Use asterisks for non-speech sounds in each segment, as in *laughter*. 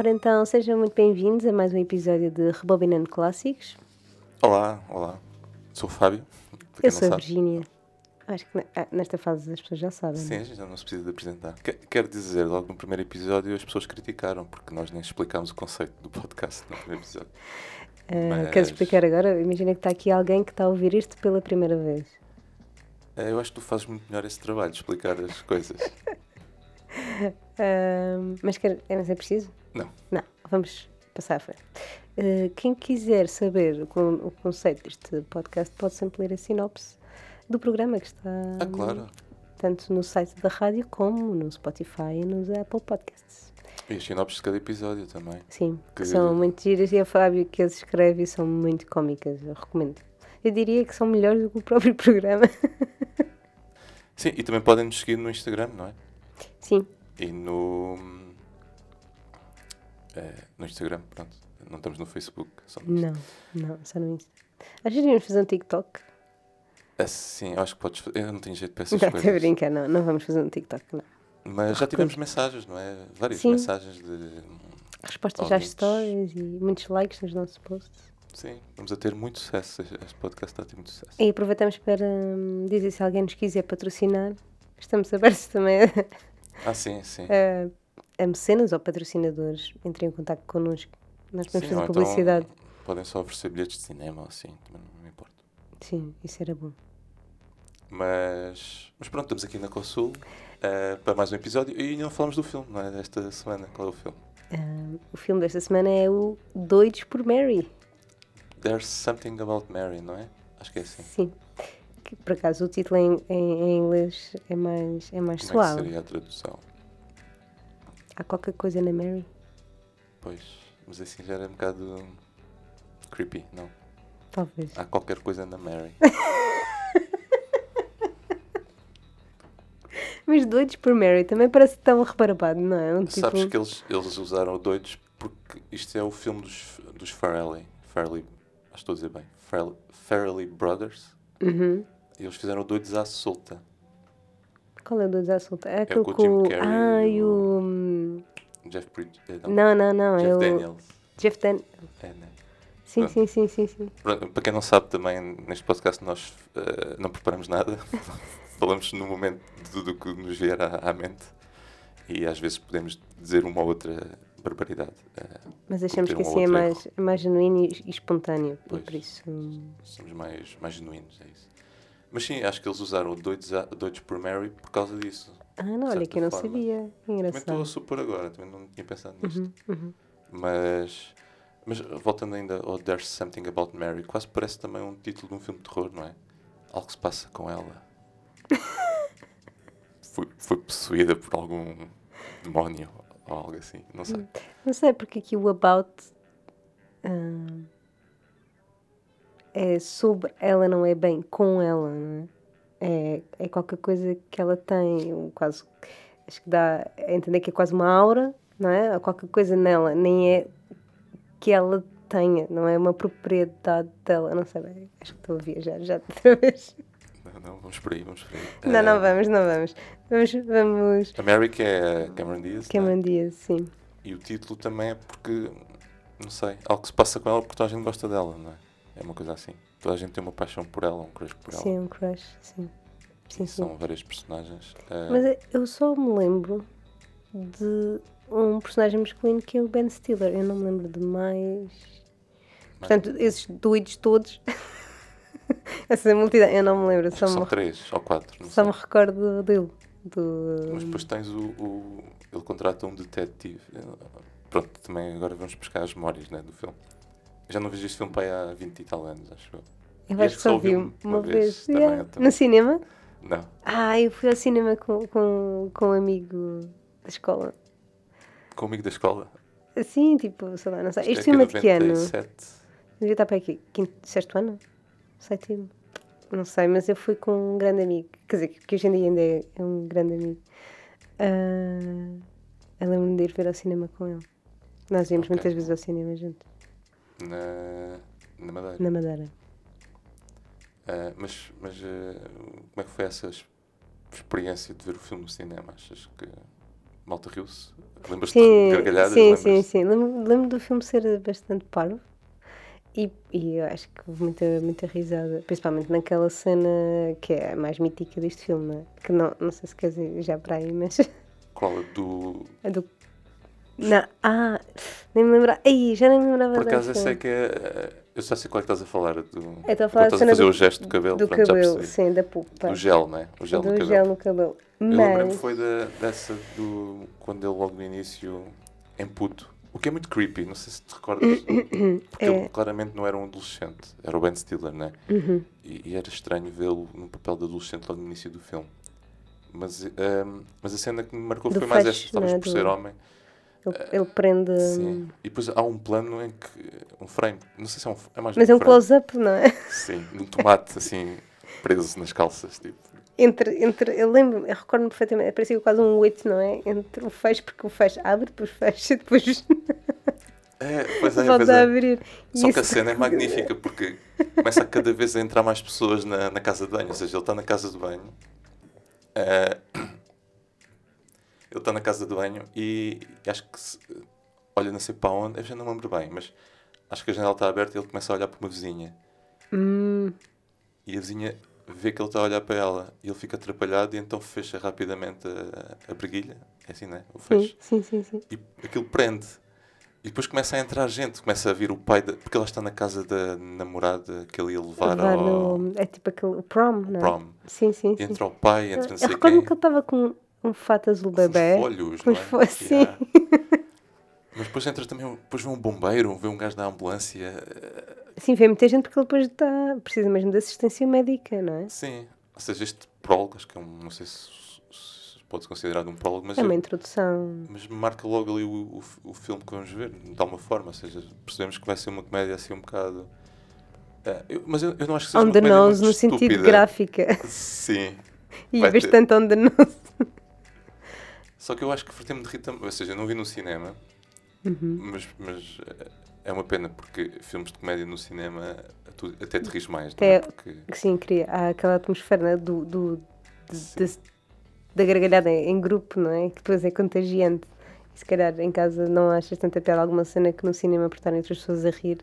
Ora então, sejam muito bem-vindos a mais um episódio de Rebobinando Clássicos. Olá, olá. Sou o Fábio. Eu sou a sabe. Virgínia. Acho que ah, nesta fase as pessoas já sabem. Sim, não é? já não se precisa de apresentar. Que- Quero dizer, logo no primeiro episódio as pessoas criticaram, porque nós nem explicámos o conceito do podcast no primeiro episódio. Ah, Mas- Queres explicar agora? Imagina que está aqui alguém que está a ouvir isto pela primeira vez. Eh, Eu acho que tu fazes muito melhor esse trabalho, de explicar as coisas. *laughs* Ah, mas quer, é, mas é preciso? Não. Não, vamos passar à frente. Ah, quem quiser saber o, o conceito deste podcast pode sempre ler a sinopse do programa que está Ah, claro. tanto no site da rádio como no Spotify e nos Apple Podcasts. E as sinopses de cada episódio também. Sim, que são muito giras e a Fábio que as escreve e são muito cómicas, eu recomendo. Eu diria que são melhores do que o próprio *laughs* programa. Sim, e também podem nos seguir no Instagram, não é? Sim, E no. Eh, no Instagram, pronto. Não estamos no Facebook. Só no não, não, só no Insta. Às vezes íamos fazer um TikTok. Ah, sim, eu acho que podes. Eu não tenho jeito para Não, essas estou a coisas. brincar, não, não vamos fazer um TikTok, não. Mas já tivemos mensagens, não é? Várias Sim. mensagens de. Respostas às stories e muitos likes nos nossos posts. Sim, vamos a ter muito sucesso. Este podcast está a ter muito sucesso. E aproveitamos para hum, dizer se alguém nos quiser patrocinar. Estamos abertos também Ah, sim, sim. a, *laughs* a mecenas ou patrocinadores. Entrem em contato connosco. Nós podemos Sim, fazer então publicidade. podem só oferecer bilhetes de cinema assim, também não me importa. Sim, isso era bom. Mas, mas pronto, estamos aqui na Consul eh, para mais um episódio e não falamos do filme, não é? Desta semana. Qual é o filme? Ah, o filme desta semana é o Doidos por Mary. There's Something About Mary, não é? Acho que é assim. Sim. Que, por acaso o título em, em- em inglês é mais, é mais Como é suave. seria a tradução? Há qualquer coisa na Mary? Pois, mas assim já era um bocado creepy, não? Talvez. Há qualquer coisa na Mary. *laughs* Mas Doidos por Mary também parece tão reparabado, não é? Um tipo... Sabes que eles, eles usaram doidos porque isto é o filme dos, dos Farrelly. Farrelly, acho que estou a dizer bem. Farrelly, Farrelly Brothers. Uhum. E eles fizeram doidos à solta. Qual é o Doidos à Solta? É aquele com o Jim. Carrey Ah, e e o- Jeff Bridges. eh, Não, Não, não. Jeff é o... Daniels. Jeff Dan... É, né? Sim, sim, sim, sim, sim. Para quem não sabe, também neste podcast nós eh, não preparamos nada. *laughs* Falamos no momento de tudo o que nos vier à, à mente. E às vezes podemos dizer uma ou outra barbaridade. eh, Mas achamos que assim é mais, é mais genuíno e, e espontâneo. E Pois. por isso... somos mais, mais genuínos, é isso. Mas sim, acho que eles usaram o doidos, a- doidos por Mary por causa disso. Ah, não, olha que eu não forma. sabia. Também estou a Engraçado. supor agora, também não tinha pensado nisto. Uhum, uhum. Mas, mas voltando ainda ao There's Something About Mary, quase parece também um título de um filme de terror, não é? Algo que se passa com ela. *laughs* foi, foi possuída por algum demónio ou algo assim, não sei. Não sei porque aqui o About ah, é sobre ela, não é bem com ela, não é? É, é qualquer coisa que ela tem, quase, acho que dá a entender que é quase uma aura, não é? Há qualquer coisa nela, nem é que ela tenha, não é uma propriedade dela, não sei bem, acho que estou a viajar já outra vez. Não, não, vamos por aí, vamos por aí. Não, não Eh, vamos, não vamos. Vamos, vamos. A Mary que é Cameron Diaz, é? Cameron Diaz, sim. E o título também é porque, não sei, algo que se passa com ela porque toda a gente gosta dela, não é? É uma coisa assim. Toda a gente tem uma paixão por ela, um crush por ela. Sim, um crush, sim. Sim, sim. São várias personagens. eh, Mas eu só me lembro de um personagem masculino que é o Ben Stiller. Eu não me lembro de mais. Portanto, esses doidos todos. *laughs* Essa multidão, eu não me lembro. Só que me, são três ou quatro, só sei. me recordo dele. Do... Mas depois tens o, o- Ele contrata um detetive. Pronto, também agora vamos buscar as memórias né, do filme. Eu já não vejo este filme para há 20 e tal anos, acho eu. Eu acho que só vi uma, uma vez. vez Yeah. também. No cinema? Não. Ah, eu fui ao cinema com, com, com um amigo da escola. Com o amigo da escola. Assim, tipo, sei lá, não sei. Isto Este é filme é de que ano? 97. Devia estar para aqui, quinto, sexto ano? Sétimo? Não sei, mas eu fui com um grande amigo. Quer dizer, que hoje em dia ainda é um grande amigo. Ah, eu lembro-me de ir ver ao cinema com ele. Nós íamos Ok. muitas vezes ao cinema juntos, Na, na Madeira. na Madeira. Ah, mas mas ah, como é que foi essa es- experiência de ver o filme no cinema? Achas que malta riu-se. Lembras-te de gargalhadas? sim, Lembras? sim, sim. Lembro, lembro do filme ser bastante parvo. E, e eu acho que houve muita, muita risada, principalmente naquela cena que é a mais mítica deste filme, é? que não, não sei se quer dizer já para aí, mas Qual? Do... é do. Não, ah, nem me lembrava. Ai, já nem me lembrava Por acaso dessa. esse é que é... eh, Eu já sei qual é que estás a falar. Do... Eu estou a falar estás a fazer do, o gesto do cabelo. do pronto, cabelo, sim, da pupa. Do gel, né? O gel do no cabelo. gel no cabelo. Eu lembro-me Mas, foi da, dessa do... Quando ele logo no início em puto. O que é muito creepy, não sei se te recordas. *coughs* Porque É. ele claramente não era um adolescente. Era o Ben Stiller, né? Uhum. E, e era estranho vê-lo no papel de adolescente logo no início do filme. Mas, ehm, mas a cena que me marcou Do foi mais fecho, esta, talvez né, por ser homem. Ele, ele prende. Sim. E depois há um plano em que. Um frame. Não sei se é um. É mais Mas um é um close-up, não é? Sim, num tomate assim, preso nas calças. Tipo. Entre, entre, eu lembro, eu recordo-me perfeitamente, parecia quase um 8, não é? Entre o fecho, porque o fecho abre, depois fecha, *laughs* depois É, pois é, pois é. abrir. Só que a isso- cena é magnífica porque começa cada vez a entrar mais pessoas na, na casa de banho. Ou seja, ele está na casa de banho. eh, ele está na casa de banho e acho que se, olha, não sei para onde, eu já não me lembro bem, mas acho que a janela está aberta e ele começa a olhar para uma vizinha. Hum, E a vizinha vê que ele está a olhar para ela e ele fica atrapalhado e então fecha rapidamente a, a preguilha. É assim, né? O fecho. sim, sim, sim, sim. E aquilo prende. E depois começa a entrar gente, começa a vir o pai, da, porque ela está na casa da namorada que ele ia levar, Levar ao no- é tipo aquele prom, não é? prom. Sim, sim, E sim. entra o pai, entra não Eu sei recordo-me quem. que ele estava com um fato azul com uns bebê. folhos, com não os é? fo- sim. Yeah. Mas depois entra também, depois vê um bombeiro, vê um gajo da ambulância. Sim, vê muita gente porque ele depois está, precisa mesmo de assistência médica, não é? Sim, ou seja, este prólogo, acho que é um, não sei se, se pode ser considerado um prólogo, mas É uma eu- introdução. Mas marca logo ali o, o, o filme que vamos ver, de alguma forma. Ou seja, percebemos que vai ser uma comédia assim um bocado. eh, eu- mas eu, eu não acho que seja On uma the comédia nose, no sentido estúpida. gráfica. Sim. E Vai ter- bastante on the nose. Só que eu acho que fartei-me de rir também. Ou seja, eu não vi no cinema, Uhum. mas, mas eh, é uma pena porque filmes de comédia no cinema tu até te rires mais. Até- Não é? Porque, Sim, queria. Há aquela atmosfera né, do, do, de- de- da gargalhada em grupo, não é? Que depois é contagiante. E se calhar em casa não achas tanta piada alguma cena que no cinema por estarem outras pessoas a rir.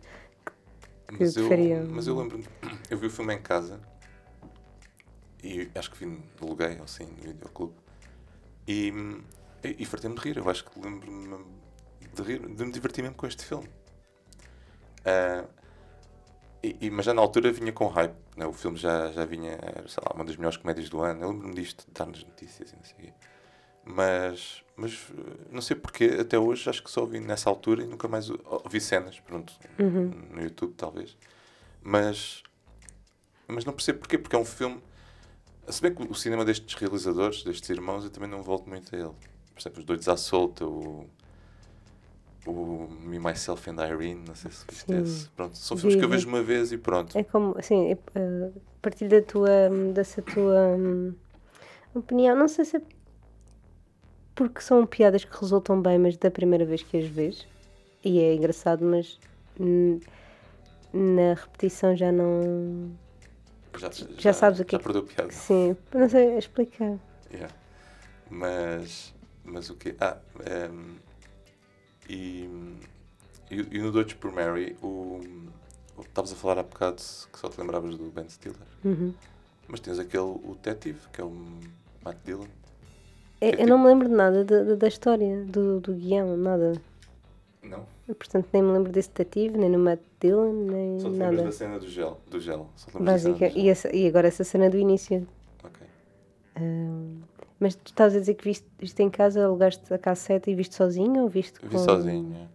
mas, eu, faria- mas eu lembro eu vi o filme em casa e acho que vi aluguei, assim, no videoclube. E, e, e fartei-me de rir. Eu acho que lembro-me de rir, de me divertir mesmo com este filme. Ah, e, e- mas já na altura vinha com hype. Né? O filme já, já vinha, era, sei lá, uma das melhores comédias do ano. Eu lembro-me disto, de estar nas notícias e não sei o quê. Mas, mas eh, não sei porquê, até hoje acho que só vi nessa altura e nunca mais ouvi cenas, pronto, Uhum. no YouTube talvez. Mas, mas não percebo porquê, porque é um filme. Se bem que o cinema destes realizadores, destes irmãos, eu também não volto muito a ele. Por exemplo, Os Doidos à Solta, o, o Me, Myself and Irene, não sei se viste esse. Pronto, são filmes que eu vejo uma vez e pronto. É como, assim, é, eh, partilho da tua, dessa tua hum, opinião. Não sei se é porque são piadas que resultam bem, mas da primeira vez que as vês. E é engraçado, mas na repetição já não. Já, já sabes o que já é que- perdeu piada. Sim, não sei explicar. Yeah. Mas, mas o quê? Ah, ehm, e, e, e no Doidos por Mary, o, que estavas a falar há bocado que só te lembravas do Ben Stiller. Uhum. Mas tens aquele, o detetive, que é o Matt Dillon. É, É eu não me lembro de nada da, da- da história, do, do guião, nada. Não? Portanto, nem me lembro desse detetive, nem no Matt Dillon, nem Só te nada. da cena do gel. Do gel. Só Básica. do E, essa- e agora essa cena do início. Ok. Ahm, mas tu estavas a dizer que viste, viste em casa, alugaste a cassete e viste sozinho ou viste com... vi sozinho. é.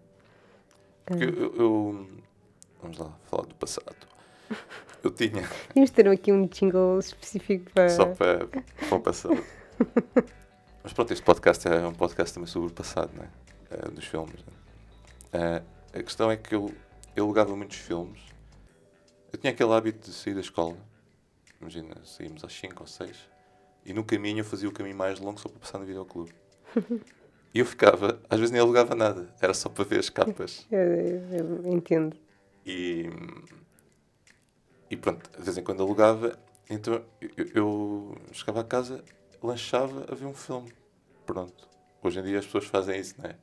Porque Ah. eu, eu- Vamos lá, falar do passado. Eu tinha, *laughs* Tínhamos de ter aqui um jingle específico para... só para, para o passado. *laughs* Mas pronto, este podcast é um podcast também sobre o passado, não é? Eh, dos filmes. né? Eh, a questão é que eu, eu alugava muitos filmes. Eu tinha aquele hábito de sair da escola. Imagina, saímos às 5 ou 6. E no caminho eu fazia o caminho mais longo só para passar no videoclube. *laughs* E eu ficava, às vezes nem alugava nada, era só para ver as capas. *laughs* Eu, eu- eu entendo. E, e pronto, de vez em quando alugava, então eu, eu chegava a casa, lanchava a ver um filme. Pronto. hoje em dia as pessoas fazem isso, não é?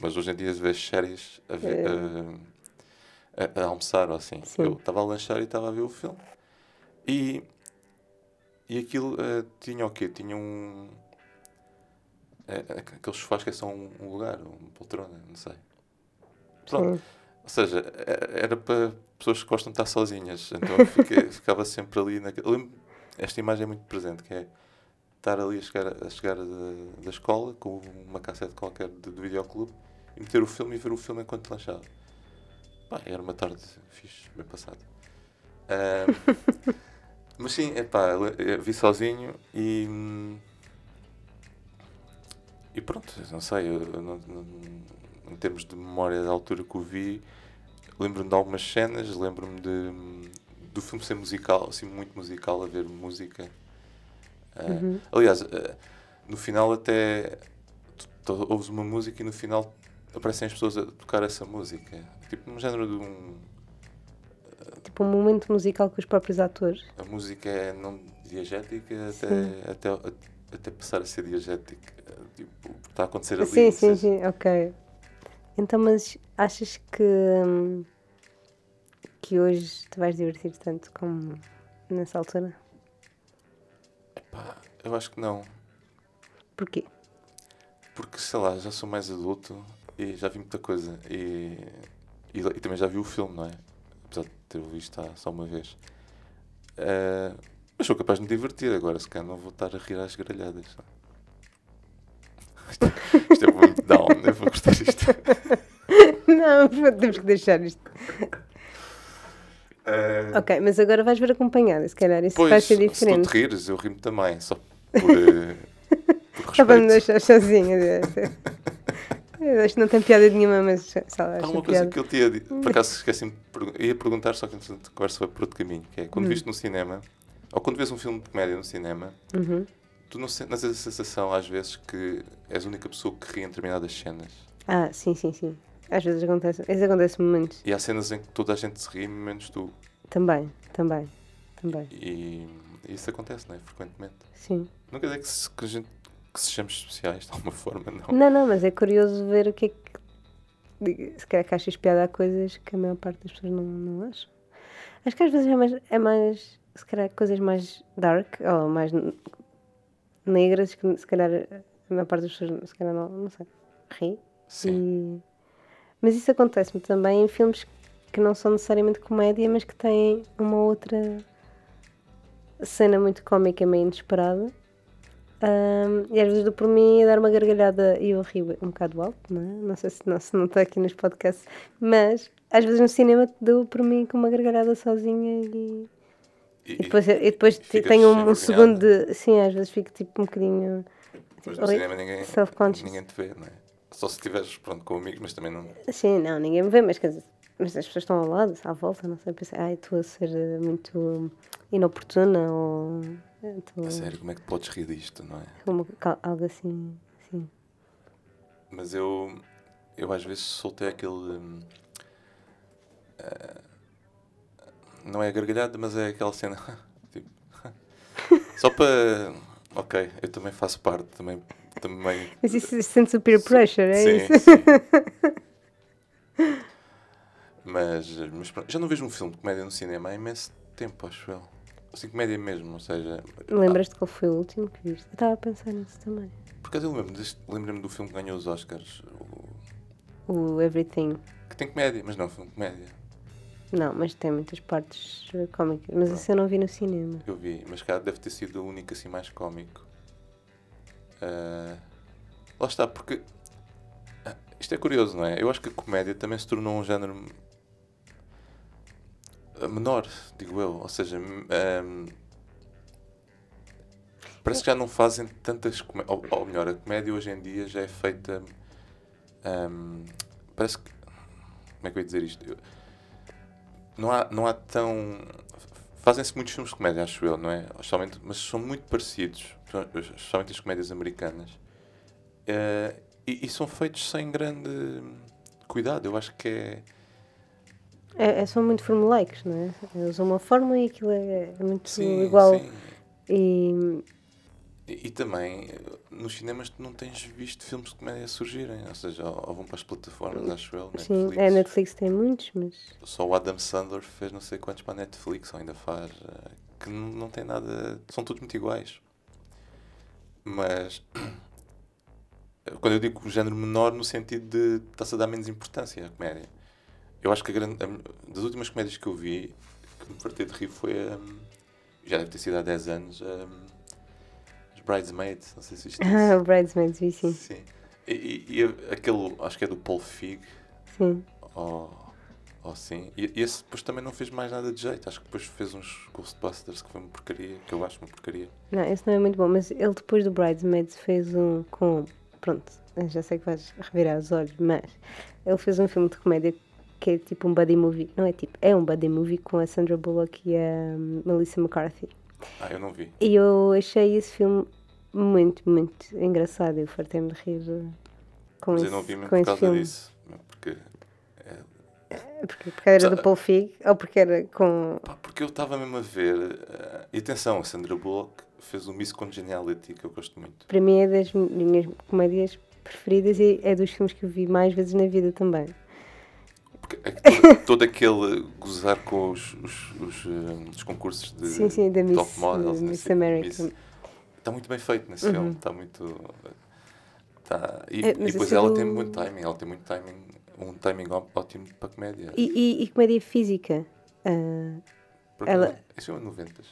Mas hoje em dia vês séries a, ver, a, a, a almoçar ou assim. Sim. Eu estava a lanchar e estava a ver o filme e, e aquilo eh, tinha o quê? Tinha um. eh, aqueles sofás que são um, um lugar, uma poltrona, não sei. Pronto. Sim. Ou seja, e- era para pessoas que gostam de estar sozinhas. Então fiquei- *laughs* ficava sempre ali naquele. esta imagem é muito presente, que é estar ali a chegar, a chegar da, da escola com uma cassete qualquer de, do videoclube e meter o filme e ver o filme enquanto lanchava. Pá, era uma tarde fixe, bem passada. Ahm, *laughs* mas sim, é pá, vi sozinho e. E pronto, não sei, eu não- não- em termos de memória da altura que o vi, lembro-me de algumas cenas, lembro-me de, do filme ser musical, assim, muito musical, a ver música. Uhum. Aliás, ah, no final até ouves uma música e no final aparecem as pessoas a tocar essa música. Tipo, num género de um. Tipo um momento musical com os próprios atores. A música é não diegética até, até, até passar a ser diegética. Tipo, está a acontecer ali. Sim, sim, sim, ok. Então, mas achas que, hum, que hoje te vais divertir tanto como nessa altura? Pá, eu acho que não. Porquê? Porque, sei lá, já sou mais adulto e já vi muita coisa. E, e, e também já vi o filme, não é? Apesar de ter visto há só uma vez. Eh, mas sou capaz de me divertir agora, se calhar não vou estar a rir às gralhadas. Isto, *laughs* isto é muito down, eu vou gostar disto. *laughs* Não, temos que deixar isto. Eh, Ok, mas agora vais ver acompanhada, se calhar isso vai pois, ser se tu diferente. te rires, eu rimo também, só *laughs* por, eh, por Só para me deixar sozinha. Acho que não tem piada nenhuma, mas sei lá, Há uma coisa piada. que eu tinha dito, por acaso esqueci-me ia perguntar, só que a conversa foi por outro caminho, que é quando Hum. viste no cinema, ou quando vês um filme de comédia no cinema, Uhum. tu não tens a sensação às vezes que és a única pessoa que ri em determinadas cenas. Ah, sim, sim, sim. Às vezes acontece. Isso acontece momentos. E há cenas em que toda a gente se ri, menos tu. Também, também, também. E, isso acontece, não é? Frequentemente. Sim. Não quer dizer que, se, que a gente que sejamos especiais de alguma *laughs* forma, não. Não, não, mas é curioso ver o que é que. Se calhar que achas piada a coisas que a maior parte das pessoas não, não acham. Acho que às vezes é mais, é mais. Se calhar coisas mais dark ou mais negras que se calhar a maior parte das pessoas se calhar não, não sei, ri. Sim. E- Mas isso acontece-me também em filmes que não são necessariamente comédia, mas que têm uma outra cena muito cómica, meio inesperada. Ahm, e às vezes dou por mim a dar uma gargalhada e eu rio um bocado alto, não é? Não sei se não, se não está aqui nos podcasts, mas às vezes no cinema dou por mim com uma gargalhada sozinha e, E, e depois, e depois tenho um, um segundo de. Sim, às vezes fico tipo um bocadinho. depois no cinema ninguém, ninguém te vê, não é? Só se estiveres pronto, com amigos, mas também não. Sim, não, ninguém me vê, mas quer dizer, mas as pessoas estão ao lado, à volta, não sei, pensei, ai, estou a ser eh, muito inoportuna ou eh, estou A sério, como é que podes rir disto, não é? cal- algo assim, sim. Mas eu, eu às vezes soltei aquele. hum, ah, não é gargalhada, mas é aquela cena. *laughs* tipo, *laughs* só para. Ok, eu também faço parte, também. também Mas isso sente o peer pressure, é sim, isso? sim. *laughs* mas, mas pronto, já não vejo um filme de comédia no cinema há imenso tempo, acho eu. Assim, comédia mesmo, ou seja. Lembras-te qual foi o último que viste? Eu estava a pensar nisso também. Por acaso eu lembro-me lembro-me do filme que ganhou os Oscars, o- O Everything. que tem comédia, mas não é um filme de comédia. Não, mas tem muitas partes eh, cómicas. Mas esse eu não vi no cinema. Eu vi, mas cá deve ter sido o único assim mais cómico. Ah, lá está, porque ah, isto é curioso, não é? Eu acho que a comédia também se tornou um género ah, menor, digo eu. Ou seja, m- ahm, parece que já não fazem tantas comédias. Ou, ou melhor, a comédia hoje em dia já é feita. ahm, parece que. Como é que eu ia dizer isto? Eu- não há, não há tão. Fazem-se muitos filmes de comédia, acho eu, não é? Especialmente, mas são muito parecidos, especialmente as comédias americanas. Eh, e, e são feitos sem grande cuidado. Eu acho que é. É, é- são muito formulaicos, não é? Usam uma fórmula e aquilo é, é muito Sim, igual. sim. E, E, e também, nos cinemas tu não tens visto filmes de comédia surgirem, ou seja, ou, ou vão para as plataformas, acho eu, Sim, Netflix. a Netflix tem muitos, mas. Só o Adam Sandler fez não sei quantos para a Netflix, ou ainda faz, eh, que não, não tem nada, são todos muito iguais. Mas, *clears throat* quando eu digo o género menor, no sentido de está-se a dar menos importância à comédia. Eu acho que a grande, a- das últimas comédias que eu vi, que me fartei de rir foi, hum, já deve ter sido há 10 anos, hum, Bridesmaids, não sei se isto Ah, Bridesmaids, vi sim. Sim. E, e, e aquele, acho que é do Paul Fig, Sim. ou, ou sim. E, e esse depois também não fez mais nada de jeito. Acho que depois fez uns Ghostbusters que foi uma porcaria, que eu acho uma porcaria. Não, esse não é muito bom, mas ele depois do Bridesmaids fez um com. Pronto, já sei que vais revirar os olhos, mas ele fez um filme de comédia que é tipo um buddy movie. Não é tipo, é um buddy movie com a Sandra Bullock e a hum, Melissa McCarthy. Ah, eu não vi. E eu achei esse filme muito, muito engraçado. Eu fartei-me de rir uh, com Mas esse, eu não vi mesmo por causa filme. disso. Porque, é, Porque, porque era do Paul Fig ou porque era com. pá, porque eu estava mesmo a ver. eh, e atenção, a Sandra Bullock fez o Miss Congeniality, que eu gosto muito. Para mim é das minhas comédias preferidas e é dos filmes que eu vi mais vezes na vida também. Porque é todo, *laughs* todo aquele gozar com os, os, os, eh, os concursos de sim, sim, da Miss, top models, não Miss America. Está muito bem feito nesse Uhum. filme, está muito. Tá, e, É, e depois é ela do- tem muito timing, ela tem muito timing, um timing ótimo para comédia. E, e, e comédia física. Porque ela- Isso é 90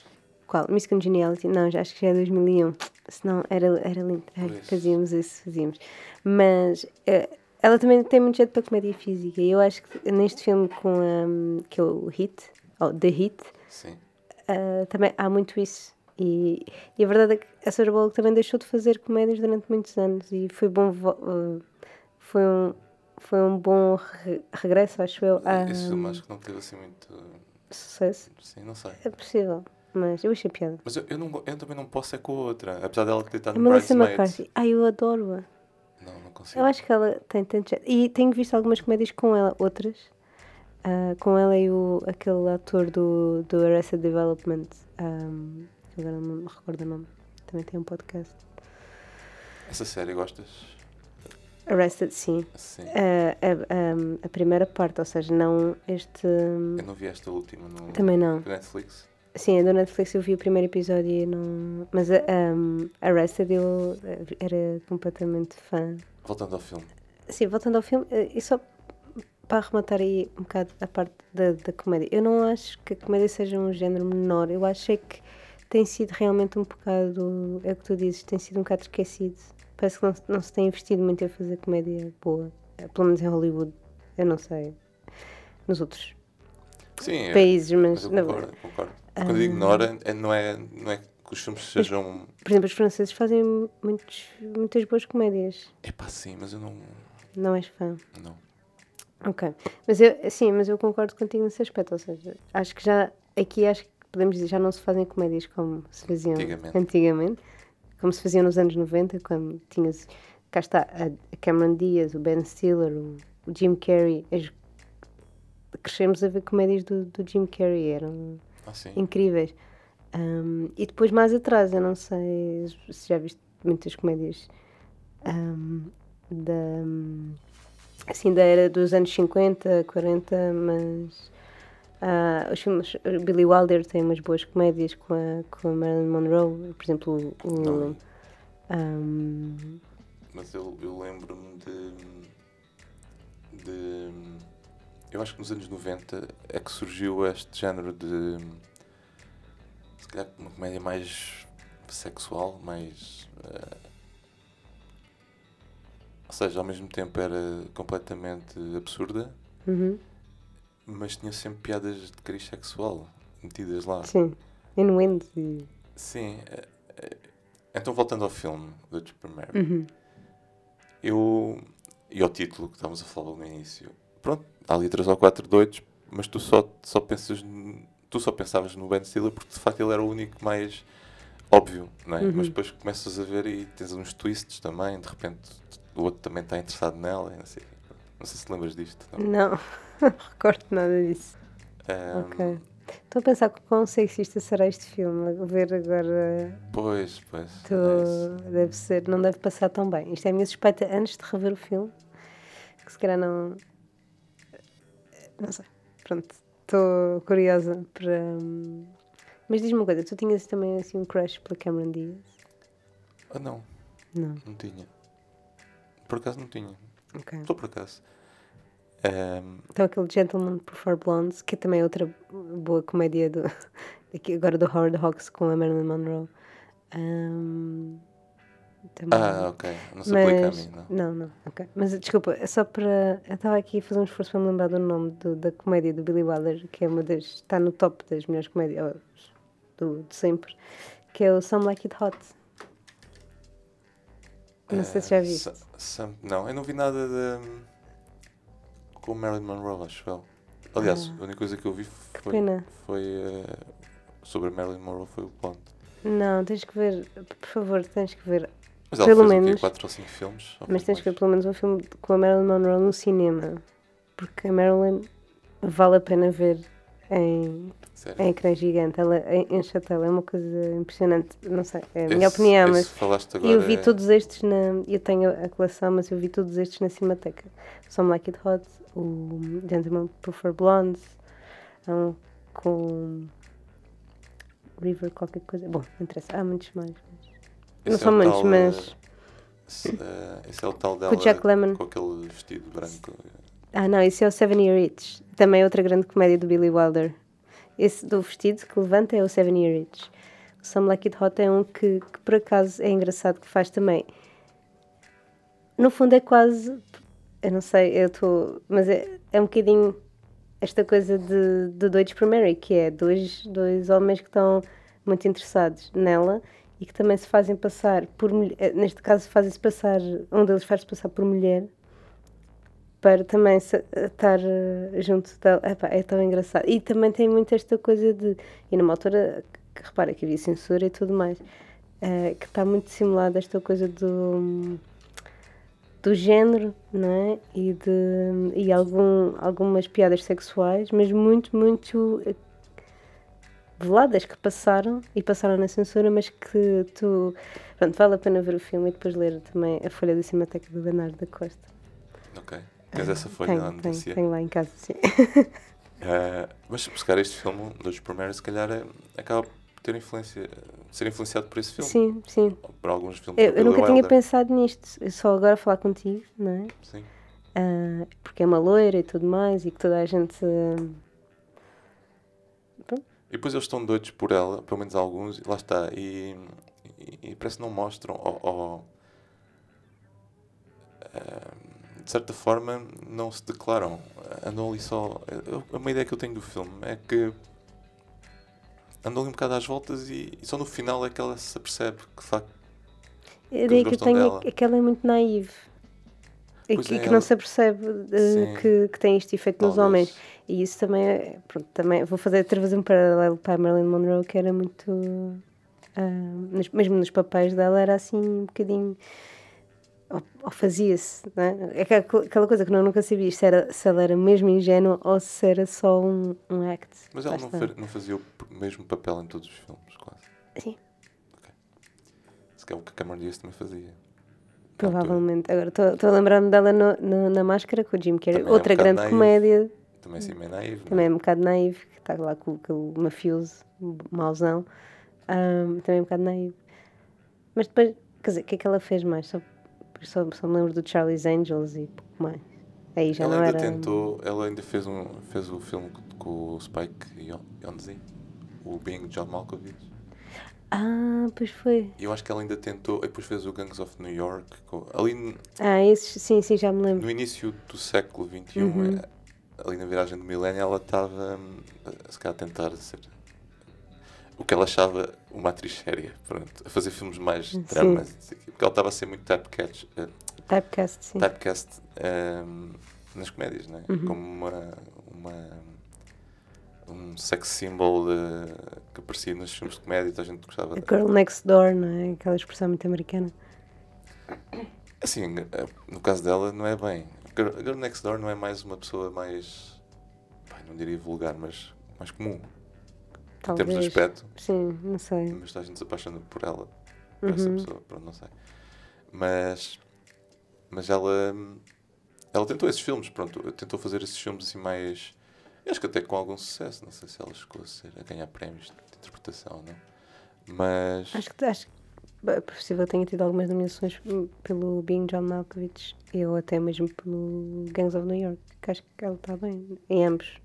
qual? Miss Congeniality? Não, já acho que já é 2001. Senão era, era lindo. Ai, fazíamos isso, fazíamos. Mas eh, ela também tem muito jeito para comédia física. E eu acho que neste filme com a, que é o Hit, ou The Hit, Sim. ah, também há muito isso. E, e a verdade é que a Sandra Bullock também deixou de fazer comédias durante muitos anos e foi bom ah, foi um foi um bom re- regresso acho eu a Esse filme acho que não teve assim muito. sucesso Sim, não sei. é possível mas eu achei piada Mas eu, eu, não, eu também não posso é com a outra. Apesar dela ter estado no Melissa. McCarthy ai eu adoro-a consigo. eu acho que ela tem tanto jeito e tenho visto algumas comédias com ela outras ah, com ela e o aquele ator do, do Arrested Development ah, agora não me recordo o nome também tem um podcast Essa série gostas? Arrested sim Sim. a, a, a, a primeira parte, ou seja, não este. Eu não vi esta última no Também não. Netflix. Sim, a do Netflix eu vi o primeiro episódio e não. Mas a um, Arrested eu eh, era completamente fã. Voltando ao filme. Sim, voltando ao filme, eh, e só para arrematar aí um bocado a parte da, da comédia, eu não acho que a comédia seja um género menor, eu acho é que tem sido realmente um bocado. É o que tu dizes, tem sido um bocado esquecido. Parece que não, se- não se tem investido muito em fazer comédia boa, eh, pelo menos em Hollywood, eu não sei. Nos outros Sim, é- países, mas mas. eu concordo, concordo. Quando eu ignora, é, não, é, não é que os filmes sejam. por exemplo, os franceses fazem muitos, muitas boas comédias. Epá, sim, mas eu não. Não és fã. Não. Ok. Mas eu, sim, mas eu concordo contigo nesse aspecto. Ou seja, acho que já aqui acho que podemos dizer já não se fazem comédias como se faziam Antigamente. antigamente, como se faziam nos anos 90, quando tinhas cá está a a Cameron Diaz, o Ben Stiller, o, o Jim Carrey. As- crescemos a ver comédias do, do Jim Carrey, eram Ah, incríveis. Um, e depois mais atrás, eu não sei se já viste muitas comédias um, da, assim, da era dos anos 50, 40, mas ah, os filmes, Billy Wilder tem umas boas comédias com a, com a Marilyn Monroe, por exemplo, o um, Mas eu, eu lembro-me de, de. Eu acho que nos anos 90 é que surgiu este género de. Se calhar uma comédia mais sexual, mais. eh, ou seja, ao mesmo tempo era completamente absurda, uhum, mas tinha sempre piadas de cariz sexual metidas lá. sim, inuendo e Sim. eh, eh, Então, voltando ao filme do Primeiro. uhum, Eu. E ao título que estávamos a falar no início. Pronto, há ali três ou quatro doidos, mas tu só, só pensas. Tu só pensavas no Ben Stiller porque de facto ele era o único mais óbvio, não é? Uhum. Mas depois começas a ver e tens uns twists também, de repente o outro também está interessado nela não sei. Não sei se te lembras disto. Não. não, *laughs* não recordo nada disso. Ahm, Ok. Estou a pensar quão sexista será este filme. A ver agora. Pois, pois. Tô... é. Deve ser, não deve passar tão bem. Isto é a minha suspeita antes de rever o filme. Que se calhar não. Não sei. Pronto. Estou curiosa para. Mas diz-me uma coisa, tu tinhas também assim um crush pela Cameron Diaz? Ah, não, Não. não tinha. Por acaso não tinha. Ok. Só por acaso. Ehm, Então aquele Gentleman Prefer Blondes, que também é outra boa comédia do, *laughs* agora do Howard Hawks com a Marilyn Monroe. Ahm, também. ah, ok. Não se aplica a Mas, mim, não. não, não, ok. Mas desculpa, é só para. Eu estava aqui a fazer um esforço para me lembrar do nome do- da comédia do Billy Wilder, que é uma das. está no top das melhores comédias do, de sempre, que é o Some Like It Hot. Não sei se já Eh, viste. Sam- não, eu não vi nada de. com Marilyn Monroe, acho eu. Aliás, a única coisa que eu vi Ah. Foi, foi eh, sobre Marilyn Monroe foi o Blonde. Não, tens que ver, por favor, tens que ver. Mas ela Pelo menos. 4 ou 5 filmes? Ou Mas tens que ver mais? pelo menos um filme com a Marilyn Monroe no cinema. Porque a Marilyn vale a pena ver em, Sério? em ecrã gigante. Ela em, em chatela é uma coisa impressionante. Não sei, é a minha Esse- opinião, esse mas eu vi é- todos estes na. Eu tenho a coleção, mas eu vi todos estes na Cinemateca. Some Like It Hot, o Gentleman Prefer Blondes, um com River qualquer coisa. Bom, não interessa, há muitos mais. Não é são o muitos, mas- eh, eh, Esse é o tal Com dela o Jack Lemmon. com aquele vestido branco. Ah, não, esse é o Seven Year Itch. Também é outra grande comédia do Billy Wilder. Esse do vestido que levanta é o Seven Year Itch. O Some Like It Hot é um que, que por acaso é engraçado que faz também. No fundo é quase. Eu não sei, eu estou. Mas é, é um bocadinho esta coisa de, de doidos por Mary, que é dois, dois homens que estão muito interessados nela e que também se fazem passar por mulher. Neste caso, fazem-se passar. Um deles faz-se passar por mulher para também se- estar eh, junto dela. Epá, é tão engraçado. E também tem muito esta coisa de. E numa altura, repara que havia censura e tudo mais, eh, que está muito simulada esta coisa do. do género, não é? E, de, e algum, algumas piadas sexuais, mas muito, muito. Eh, veladas que passaram e passaram na censura, mas que tu. Pronto, vale a pena ver o filme e depois ler também a folha da Cinemateca do Leonardo da Costa. Ok. Tens essa folha tenho, na tenho, notícia? tenho lá em casa, sim. *laughs* Eh, mas se buscar este filme, Dois Primeiros, se calhar é- acaba por ter influência, ser influenciado por esse filme. Sim, sim. Por alguns filmes Eu, eu nunca tinha Wilder. pensado nisto, eu só agora falar contigo, não é? Sim. Ah, porque é uma loira e tudo mais, e que toda a gente. ah, E depois eles estão doidos por ela, pelo menos alguns, e lá está. E, e, e parece que não mostram, ou, ou, eh, de certa forma, não se declaram. Andam ali só. eu- uma ideia que eu tenho do filme é que andam ali um bocado às voltas e, e só no final é que ela se apercebe que de facto. A ideia que eu gostam tenho dela. é que ela é muito naive. E que, é, que não se apercebe Sim. que, que tem este efeito nos talvez. homens. E isso também é. Pronto, também vou fazer outra vez um paralelo para a Marilyn Monroe, que era muito. ah, nos- mesmo nos papéis dela, era assim um bocadinho. Ou, ou fazia-se, é? É aquela, coisa que não nunca sabia se, era, se ela era mesmo ingênua ou se era só um, um act. Mas ela não, não fazia o mesmo papel em todos os filmes, quase. Sim, Se calhar o que a Cameron Diaz também fazia. provavelmente. Agora estou a lembrar-me dela no, no- na máscara com o Jim Carrey. Também é um Outra grande comédia, Também assim meio naive. também é um bocado naive, que está lá com aquele mafioso, mauzão. Ahm, também é um bocado naive. Mas depois, quer dizer, o que é que ela fez mais? Só, só, só me lembro do Charlie's Angels e pouco mais. Aí já ela não ainda era. tentou, ela ainda fez, um, fez o filme co- com o Spike Jon- Jonze, o Being John Malkovich. Ah, pois foi. Eu acho que ela ainda tentou, e depois fez o Gangs of New York. com- ali Ah, esses, sim, sim, já me lembro. no início do século XXI, Uhum. eh, ali na viragem do milénio, ela estava hum, a, se calhar, a tentar ser o que ela achava uma atriz séria, pronto, a fazer filmes mais Sim. dramas, porque ela estava a ser muito typecast, eh, Typecast, sim. typecast hum, nas comédias, né? Uhum. como uma, uma um sex symbol eh, que aparecia nos filmes de comédia, toda a gente gostava. A Girl Next Door, não é? Aquela expressão muito americana. Assim, eh, no caso dela, não é bem. Girl Girl Next Door não é mais uma pessoa mais. pá, não diria vulgar, mas mais comum. em termos de Talvez. aspecto, Sim, não sei. mas a gente se apaixona por ela, por essa Uhum. pessoa, pronto, não sei. Mas, mas ela, ela tentou esses filmes, pronto, tentou fazer esses filmes assim mais, eu acho que até com algum sucesso, não sei se ela chegou a, ser, a ganhar prémios de interpretação não, mas Acho que, acho que possível que tenha tido algumas nomeações pelo Being John Malkovich ou até mesmo pelo Gangs of New York, que acho que ela está bem em ambos,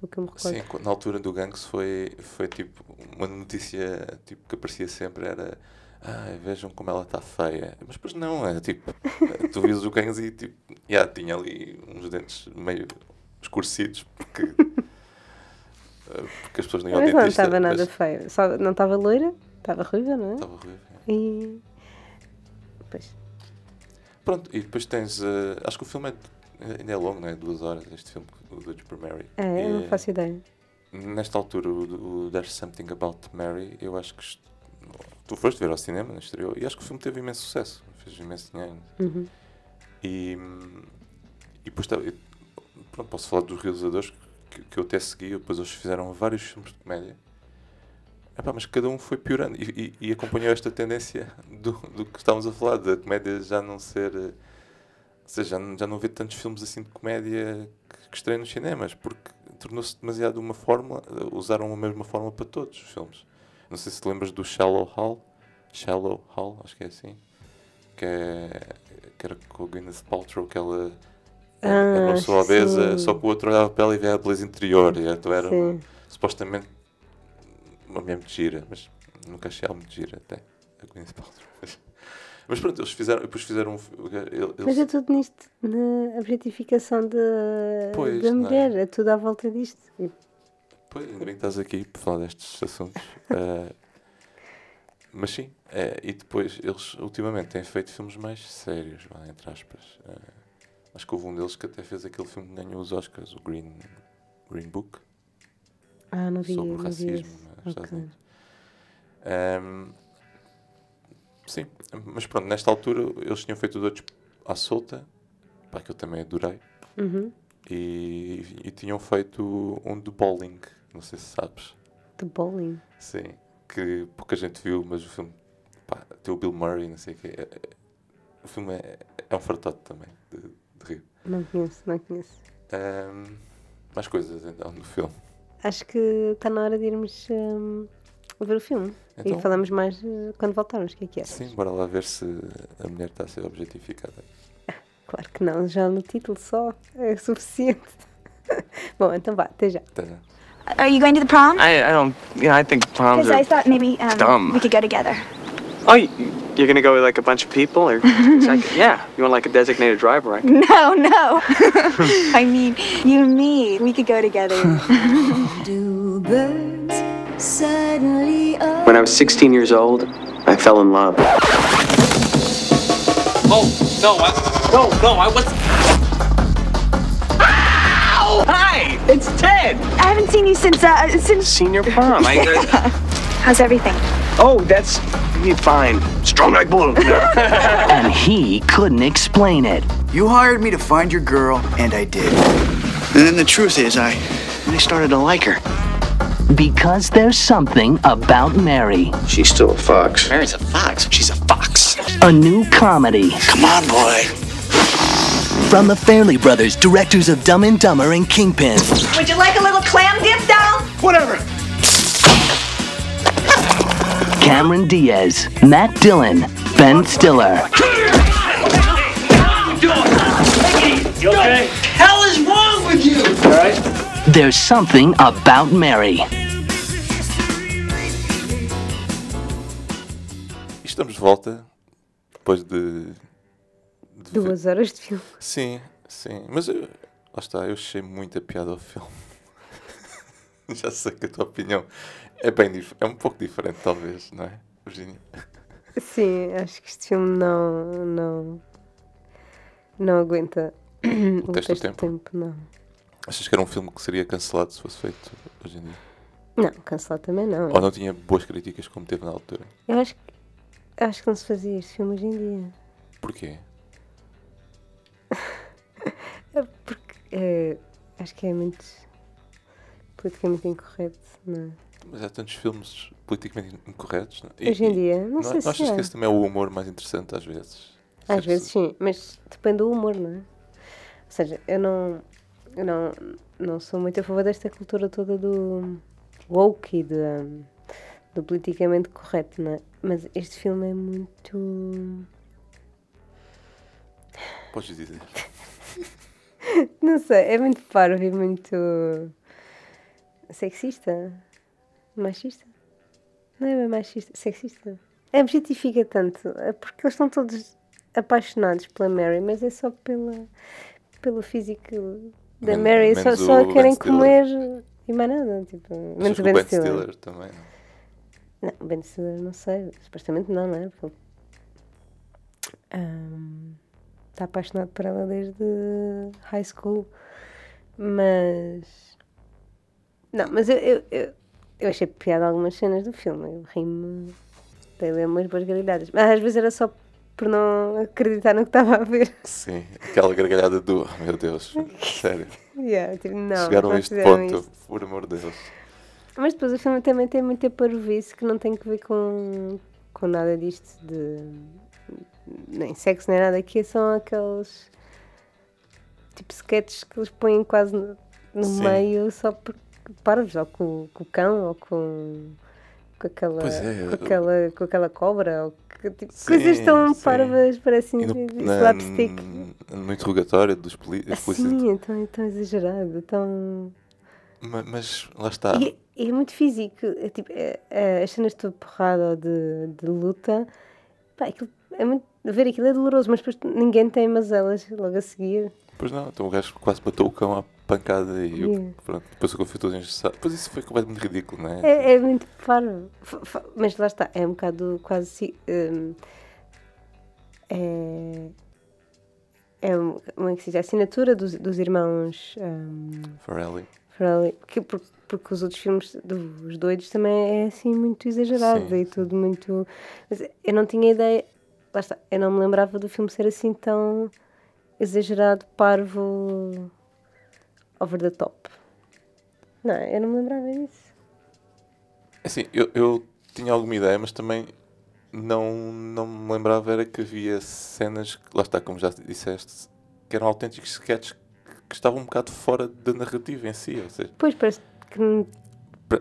do que eu me recordo. sim, na altura do Gangs foi, foi tipo, uma notícia tipo, que aparecia sempre era Ai, vejam como ela está feia. Mas depois não, é tipo, *laughs* tu vias o Gangs e tipo, já tinha ali uns dentes meio escurecidos porque, *laughs* eh, porque as pessoas nem ao Mas não dentista. estava nada mas feia. Só, não estava loira, estava ruiva, não é? Estava ruiva. E. Pois. Pronto, e depois tens. eh, acho que o filme é, ainda é longo, não é? Duas horas, este filme, o Dutch for Mary. É, eu não E, faço ideia. Nesta altura, o, o There's Something About Mary, eu acho que. Tu foste ver ao cinema, no exterior, e acho que o filme teve imenso sucesso. Fez imenso dinheiro. Uhum. E, e depois tá- e, pronto, posso falar dos realizadores que, que eu até segui, depois eles fizeram vários filmes de comédia. Epá, mas cada um foi piorando e, e- e acompanhou esta tendência do, do que estávamos a falar, da comédia já não ser. eh, Ou seja, já não, já não haver tantos filmes assim de comédia que, que estreiam nos cinemas, porque tornou-se demasiado uma fórmula, eh, usaram a mesma fórmula para todos os filmes. Não sei se te lembras do Shallow Hall, Shallow Hall, acho que é assim, que, é, que era com o Gwyneth Paltrow, que ela Ah, era uma pessoa obesa, sim. só que o outro olhava para ela e via a beleza interior, e então era Sim. supostamente uma mulher muito gira, mas nunca achei ela muito gira até, a Gwyneth Paltrow. Mas, mas pronto, eles fizeram, depois fizeram um eles, Mas é tudo nisto, na objetificação da, Pois, da é? mulher, é tudo à volta disto. Pois, ainda bem que estás aqui para falar destes assuntos. *laughs* Eh, mas sim, eh, e depois eles ultimamente têm feito filmes mais sérios, vá, entre aspas. Eh, acho que houve um deles que até fez aquele filme que ganhou os Oscars, o Green, Green Book, Ah, não vi, sobre o não racismo. Nos Estados. Unidos. Ehm, sim, mas pronto, nesta altura eles tinham feito outros à solta, pá, que eu também adorei, Uhum. e, e tinham feito um de bowling, não sei se sabes. De bowling. Sim, que pouca gente viu, mas o filme pá, tem o Bill Murray, não sei o quê. É- é- O filme é, é um fartote também, de, de rir. Não conheço, não conheço. Ahm, mais coisas então do filme. Acho que está na hora de irmos hum, ver o filme. Então, E falamos mais eh, quando voltarmos. O que é que é? sim, bora lá ver se a mulher está a ser objetificada. *laughs* Claro que não, já no título só é suficiente. *laughs* Bom, então vá, até já. Até já. Are you going to the prom? I, I don't, know, I think proms Because I are. thought maybe um, dumb. we could go together. Oh, you, you're gonna go with like a bunch of people, or *laughs* I yeah, you want like a designated driver? I could- No, no. *laughs* I mean, you and me, we could go together. *laughs* Do birds suddenly When I was 16 years old, I fell in love. Oh, no, I, no, no, I was. Hi, it's Ted. I haven't seen you since uh since. Senior prom. I, I, How's everything? oh, that's you fine. Strong like bull. *laughs* and he couldn't explain it. You hired me to find your girl, and I did. And then the truth is, I, I started to like her. Because there's something about Mary. She's still a fox. Mary's a fox. She's a fox. A new comedy Come on, boy. from the Fairley Brothers, directors of Dumb and Dumber and Kingpin. Would you like a little clam dip, doll? Whatever. Cameron Diaz, Matt Dillon, Ben Stiller. hell is wrong with you? There's something about Mary. E estamos de volta depois de. de ver- Duas horas de filme. Sim, sim. Mas eu, lá está, eu achei muita piada ao filme. *laughs* Já sei que a tua opinião é bem é um pouco diferente, talvez, não é, Virginia? Sim, acho que este filme não. não, não aguenta *coughs* o do teste do tempo? tempo, não. Achas que era um filme que seria cancelado se fosse feito hoje em dia? Não, cancelar também não. Ou não tinha boas críticas como teve na altura? Eu acho que, acho que não se fazia este filme hoje em dia. Porquê? *laughs* Porque é, acho que é muito politicamente incorreto, não é? Mas há tantos filmes politicamente incorretos. não é? E- Hoje em dia, não sei não se achas é. que esse também é o humor mais interessante às vezes? Às vezes sim, mas depende do humor, não é? Ou seja, eu não, eu não, não sou muito a favor desta cultura toda do woke e de, um, do politicamente correto, não é? Mas este filme é muito. Podes dizer. *laughs* Não sei, é muito parvo e muito. sexista? Machista? Não é bem machista, sexista. É objetifica tanto, é porque eles estão todos apaixonados pela Mary, mas é só pela, pelo físico da Men- Mary, só, só Ben querem comer e mais nada. Tipo, menos o Ben Stiller. Stiller também. não? Não, o Ben Stiller não sei, supostamente não, não é? Porque ahm, está apaixonado por ela desde high school, mas não, mas eu, eu, eu, eu achei piada algumas cenas do filme, eu ri-me, dei ali umas boas gargalhadas, mas às vezes era só por não acreditar no que estava a ver. Sim, aquela gargalhada do. Oh, meu Deus, sério. Yeah, tipo, não, Chegaram a este ponto, isto. por amor de Deus. Mas depois o filme também tem muita parvoíce que não tem que ver com, com nada disto de nem sexo nem nada, que são aqueles tipo sketches que eles põem quase no, no meio só por parvos, ou com, com o cão, ou com, com aquela é, com aquela, com aquela cobra, ou que, tipo, Sim, coisas tão sim. parvas, parecem slapstick. no interrogatório dos poli dos polícias. Assim, é tão, tão exagerado, tão. Ma- Mas lá está. E, é muito físico. É, tipo, é- é, as cenas de porrada ou de, de luta, pá, aquilo é muito. Ver aquilo é doloroso, mas depois ninguém tem mazelas logo a seguir. Pois não, então o gajo quase matou o cão à pancada e eu- Yeah. pronto, depois o foi todo engessado. Pois isso foi completamente ridículo, não é? É, é muito parvo. Mas lá está, é um bocado quase. hum, é. É um- como é que se diz? A assinatura dos, dos irmãos hum, Farrelly. Farrelly, porque, por- porque os outros filmes dos doidos também é assim muito exagerado Sim, e tudo muito. Mas eu não tinha ideia, lá está, eu não me lembrava do filme ser assim tão exagerado, parvo, over the top. Não, eu não me lembrava disso. Assim, eu, eu tinha alguma ideia, mas também não, não me lembrava era que havia cenas, lá está, como já disseste, que eram autênticos sketches que, estavam um bocado fora da narrativa em si. Ou seja, Pois parece que pra-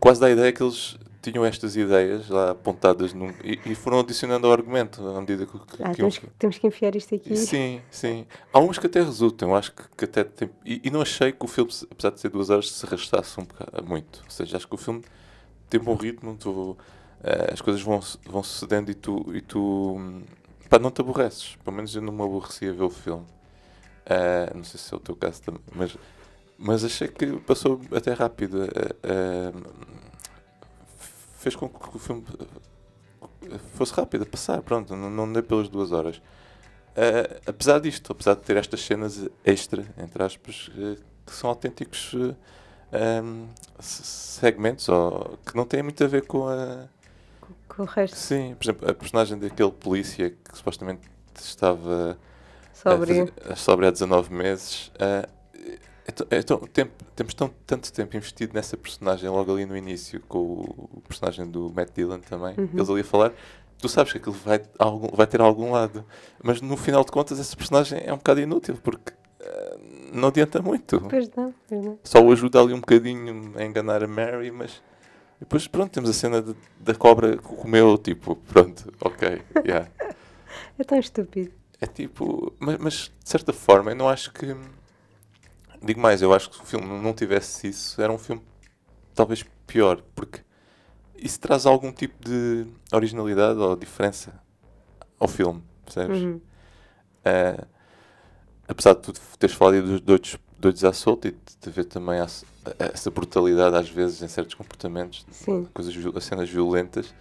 quase dá a ideia que eles tinham estas ideias lá apontadas num, e, e foram adicionando ao argumento à medida que, que, ah, que temos, que, temos que enfiar isto aqui. Sim, sim. Há uns que até resultam, eu acho que, que até tem. E, e não achei que o filme, apesar de ser duas horas, se arrastasse um bocado muito. Ou seja, acho que o filme tem bom ritmo, tu, eh, as coisas vão, vão sucedendo e tu, e tu hum, pá, não te aborreces. Pelo menos eu não me aborreci a ver o filme. Eh, não sei se é o teu caso também, mas, mas achei que passou até rápido. eh, fez com que o filme eh, fosse rápido a passar, pronto, não, não dei pelas duas horas. Eh, apesar disto, apesar de ter estas cenas extra, entre aspas, eh, que são autênticos eh, um, se- segmentos ou, que não têm muito a ver com a. Com o resto Sim, por exemplo, a personagem daquele polícia que supostamente estava sóbrio. a fazer- sóbrio há 19 meses. Eh, é tão- é tão- tempo- temos tão, tanto tempo investido nessa personagem logo ali no início, com o, personagem do Matt Dillon também, Uhum. eles ali a falar. Tu sabes que aquilo vai, algum- vai ter algum lado, mas no final de contas, esse personagem é um bocado inútil porque eh, não adianta muito. Pois não, pois não. Só o ajuda ali um bocadinho a enganar a Mary, mas depois, pronto, temos a cena de- da cobra que comeu, tipo, pronto, ok, yeah. *laughs* É tão estúpido. É tipo, mas, mas, de certa forma eu não acho que. Digo mais, eu acho que se o filme não tivesse isso, era um filme talvez pior, porque isso traz algum tipo de originalidade ou diferença ao filme, percebes? Uhum. Eh, apesar de tu teres falado dos doidos, doidos à solta e de haver também essa- essa brutalidade às vezes em certos comportamentos, Sim. coisas, cenas violentas,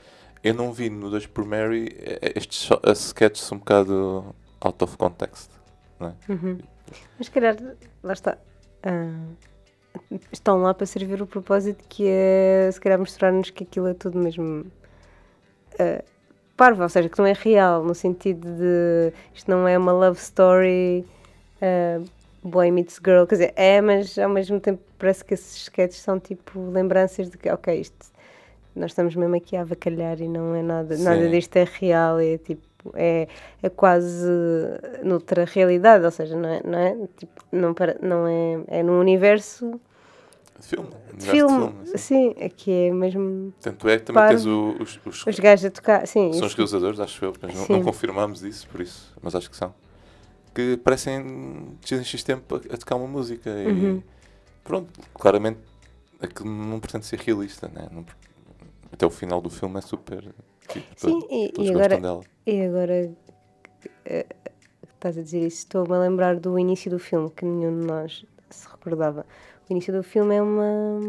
eu não vi no 2 por Mary eh, estes eh, sketches um bocado out of context. Não é? Uhum. Mas se calhar, lá está. Ah, estão lá para servir o propósito que é se calhar mostrar-nos que aquilo é tudo mesmo ah, parvo, ou seja, que não é real, no sentido de isto não é uma love story ah, Boy Meets Girl, quer dizer, é, mas ao mesmo tempo parece que esses sketches são tipo lembranças de que, ok, isto, nós estamos mesmo aqui a avacalhar e não é nada, nada Sim. disto é real, é tipo, é, é quase noutra realidade, ou seja, não é, não é, tipo, não, para, não é, é num universo De filme. de filme, assim. sim, aqui é mesmo Tanto é que também Parvo. tens o- os, os, os gajos a tocar, sim, são os realizadores, acho eu, mas não, não confirmamos isso, por isso, mas acho que são. Que parecem de X X tempo a, a tocar uma música e Uhum. pronto, claramente aquilo não pretende ser realista, né? Não, até o final do filme é super. Tipo, Sim, e- e agora- dela. E agora eh, estás a dizer isso, estou-me a lembrar do início do filme, que nenhum de nós se recordava. O início do filme é uma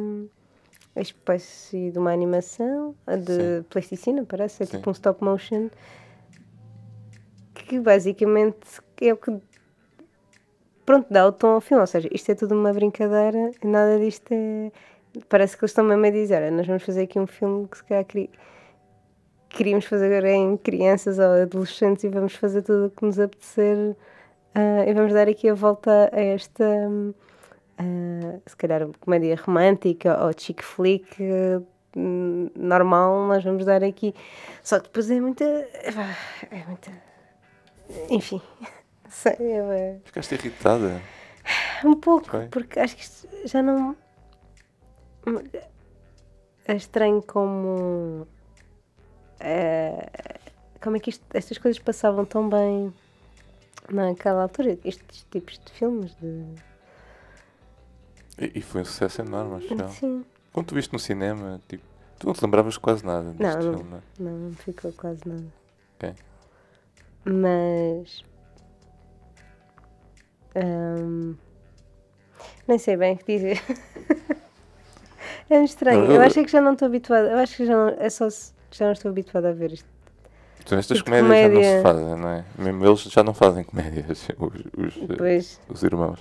espécie de uma animação a de Sim. plasticina, parece, é Sim. tipo um stop motion, que basicamente é o que pronto, dá o tom ao filme, ou seja, isto é tudo uma brincadeira e nada disto é. Parece que eles estão mesmo a dizer, nós vamos fazer aqui um filme que se calhar queria- queríamos fazer em crianças ou adolescentes e vamos fazer tudo o que nos apetecer ah, e vamos dar aqui a volta a esta ah, se calhar comédia romântica ou chick flick hum, normal, nós vamos dar aqui só que depois é muita é muita enfim *laughs* sei, é, Ficaste irritada. um pouco, Foi? porque acho que isto já não. É estranho como. É, como é que isto- estas coisas passavam tão bem naquela altura? Estes tipos de filmes de. E, e foi um sucesso enorme, acho eu. Sim, Quando tu viste no cinema, tipo, tu não te lembravas quase nada deste Não, filme, não é? não, não ficou quase nada. Ok. Mas. hum, nem sei bem o que dizer. *laughs* é estranho. Não, Eu eu- acho que já não estou habituada. Eu acho que já não, é só se- já não estou habituada a ver isto. Então, estas Tipo comédias já não comédia. se fazem, não é? Mesmo eles já não fazem comédias, *laughs* os, os, Depois, os irmãos.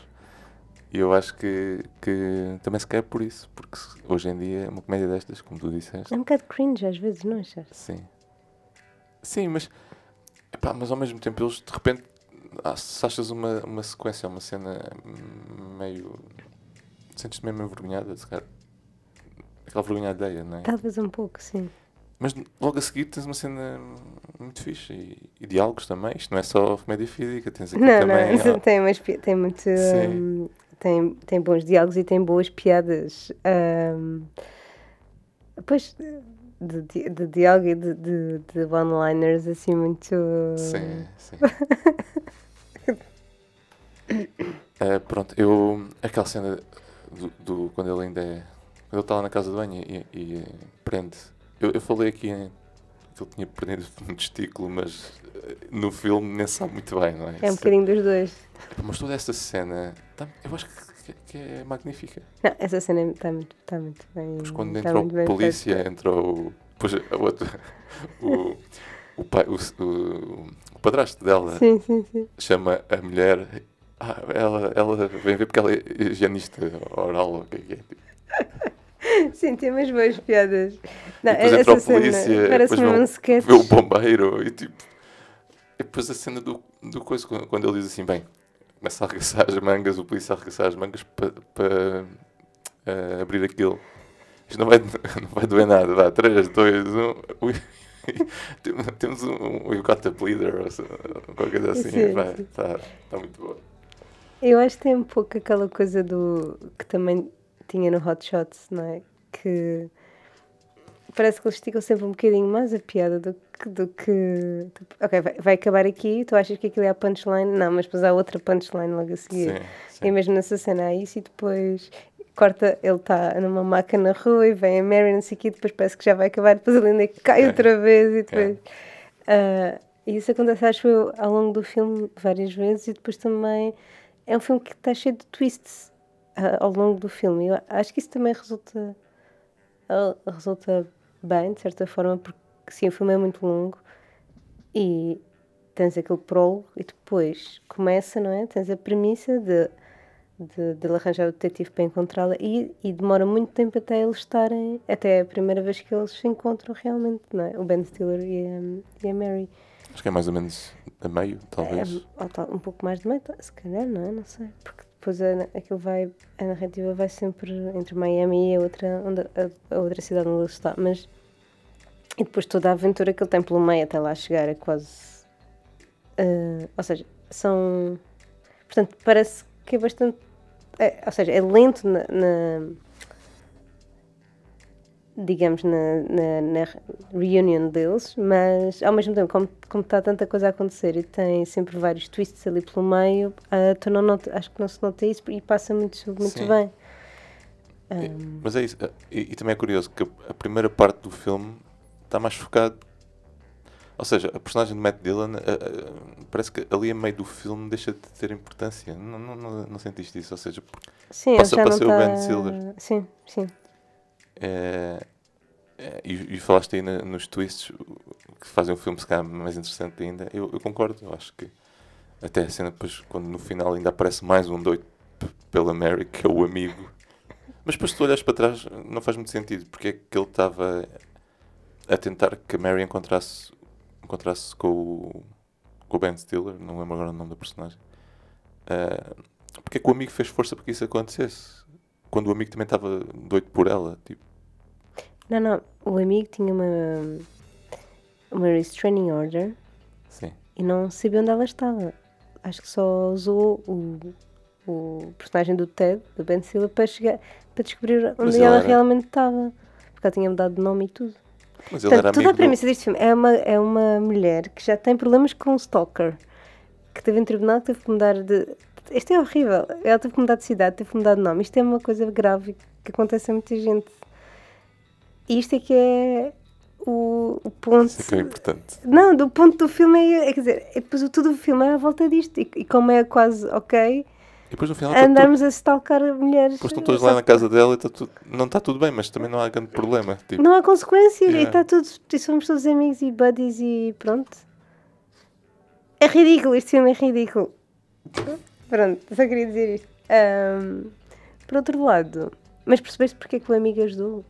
E eu acho que, que também se quer por isso, porque hoje em dia uma comédia destas, como tu disseste, é um bocado cringe às vezes, não achas? sim. Sim, mas, epá, mas ao mesmo tempo eles de repente, ah, se achas uma, uma sequência, uma cena meio. sentes-te mesmo envergonhada, se calhar. Aquela vergonha alheia, não é? Talvez um pouco, sim. Mas logo a seguir tens uma cena muito fixe e, e diálogos também. Isto não é só comédia física, tens aqui Não, também. não, ah, tem, umas, tem muito. Hum, tem, tem bons diálogos e tem boas piadas. hum, pois, de, di- de diálogo e de, de, de one-liners assim muito. Sim, sim. *laughs* Eh, pronto, eu. Aquela cena do, do- quando ele ainda é. Quando ele está lá na casa de banho e, e, prende. Eu, eu falei aqui em, que ele tinha perdido *laughs* um testículo, mas eh, no filme nem sabe muito bem, não é? É um bocadinho dos dois. Mas toda esta cena. tá- eu acho que, que- é magnífica. Não, essa cena está muito, tá muito bem. Depois quando tá entrou a polícia, feita. entrou depois a outra, *laughs* o, o, pai, o, o, o padrasto dela Sim, sim, sim. chama a mulher. Ah, ela, ela vem ver porque ela é higienista oral ou o que é que é. *laughs* Sim, tem umas boas piadas. Não, e depois essa entra a cena polícia, parece depois um sketch. vê o bombeiro e tipo. E depois a cena do, do coisa, quando ele diz assim, bem, começa a arregaçar as mangas, o polícia a arregaçar as mangas para para abrir aquilo. Isto não vai, *laughs* não vai doer nada, vá, 3, 2, 1. Ui. Tem- Temos um, um Got the Bleeder ou qualquer coisa assim. Sim, vai, sim. tá, tá muito boa. Eu acho que tem um pouco aquela coisa do que também tinha no Hot Shots, não é? Que parece que eles esticam sempre um bocadinho mais a piada do que. Do que ok, vai, vai acabar aqui, tu achas que aquilo é a punchline? Não, mas depois há outra punchline logo a seguir. Sim, sim. E mesmo nessa cena há isso e depois corta, ele está numa maca na rua e vem a Mary, não sei o quê, depois parece que já vai acabar, depois ele ainda cai É. outra vez e depois. Ah, e isso acontece, acho eu, ao longo do filme várias vezes e depois também é um filme que está cheio de twists ao longo do filme. Eu acho que isso também resulta, ah, resulta bem, de certa forma, porque sim, o filme é muito longo e tens aquele prólogo e depois começa, não é? Tens a premissa de, de, de ele arranjar o detetive para encontrá-la e, e demora muito tempo até eles estarem, até a primeira vez que eles se encontram realmente, não é? O Ben Stiller e a, e a Mary. Acho que é mais ou menos a meio, talvez. É, ou um pouco mais de meio, se calhar, não é? Não sei. Porque depois a, aquilo vai, a narrativa vai sempre entre Miami e a outra, onde, a, a outra cidade onde ele está, mas e depois toda a aventura que ele tem pelo meio até lá chegar é quase. ah, ou seja, são. Portanto, parece que é bastante. é- ou seja, é lento na. na- digamos, na, na, na reunion deles, mas ao mesmo tempo, como, como está tanta coisa a acontecer e tem sempre vários twists ali pelo meio, ah, tu não acho que não se nota isso e passa muito, muito Sim. bem. E- Mas é isso. eh, E, e também é curioso que a, primeira parte do filme está mais focado. Ou seja, a personagem de Matt Dillon eh, eh, parece que ali a meio do filme deixa de ter importância. Não, não, não, não sentiste isso? Ou seja, Sim, passa para ser o tá- Ben Stiller. Sim, sim. É, é, e, e falaste aí na- nos twists que fazem o filme se calhar mais interessante ainda. Eu, eu concordo, eu acho que até a cena depois, quando no final ainda aparece mais um doido pela Mary, que é o amigo. Mas depois se tu olhas para trás não faz muito sentido, porque é que ele estava a tentar que a Mary encontrasse, encontrasse com o, com o Ben Stiller, não lembro agora o nome da personagem. Ah, porque é que o amigo fez força para que isso acontecesse? Quando o amigo também estava doido por ela, tipo. Não, não. O amigo tinha uma, uma restraining order Sim. e não sabia onde ela estava. Acho que só usou o, o personagem do Ted, do Ben Stiller, para, chegar, para descobrir onde Mas ele ela era- realmente estava. Porque ela tinha mudado de nome e tudo. Mas ele era Portanto, toda amigo a do- premissa deste filme é uma, é uma mulher que já tem problemas com o stalker, que teve em tribunal, teve que mudar de. Isto é horrível. Ela teve que mudar de cidade, teve que mudar de nome. Isto é uma coisa grave que acontece a muita gente. E isto é que é o, o ponto. Isso é que é importante. Não, do ponto do filme é. é, Quer dizer, é depois tudo o filme é à volta disto. E, e como é quase ok, E depois no final está tudo, a stalkar mulheres. depois estão todos lá na casa dela e está tudo, não está tudo bem, mas também não há grande problema. Tipo, Não há consequências e Yeah. está tudo. E somos todos amigos e buddies e pronto. É ridículo, este filme é ridículo. Pronto, só queria dizer isto. Ahm, por outro lado, mas percebeste porque é que o amigo ajudou?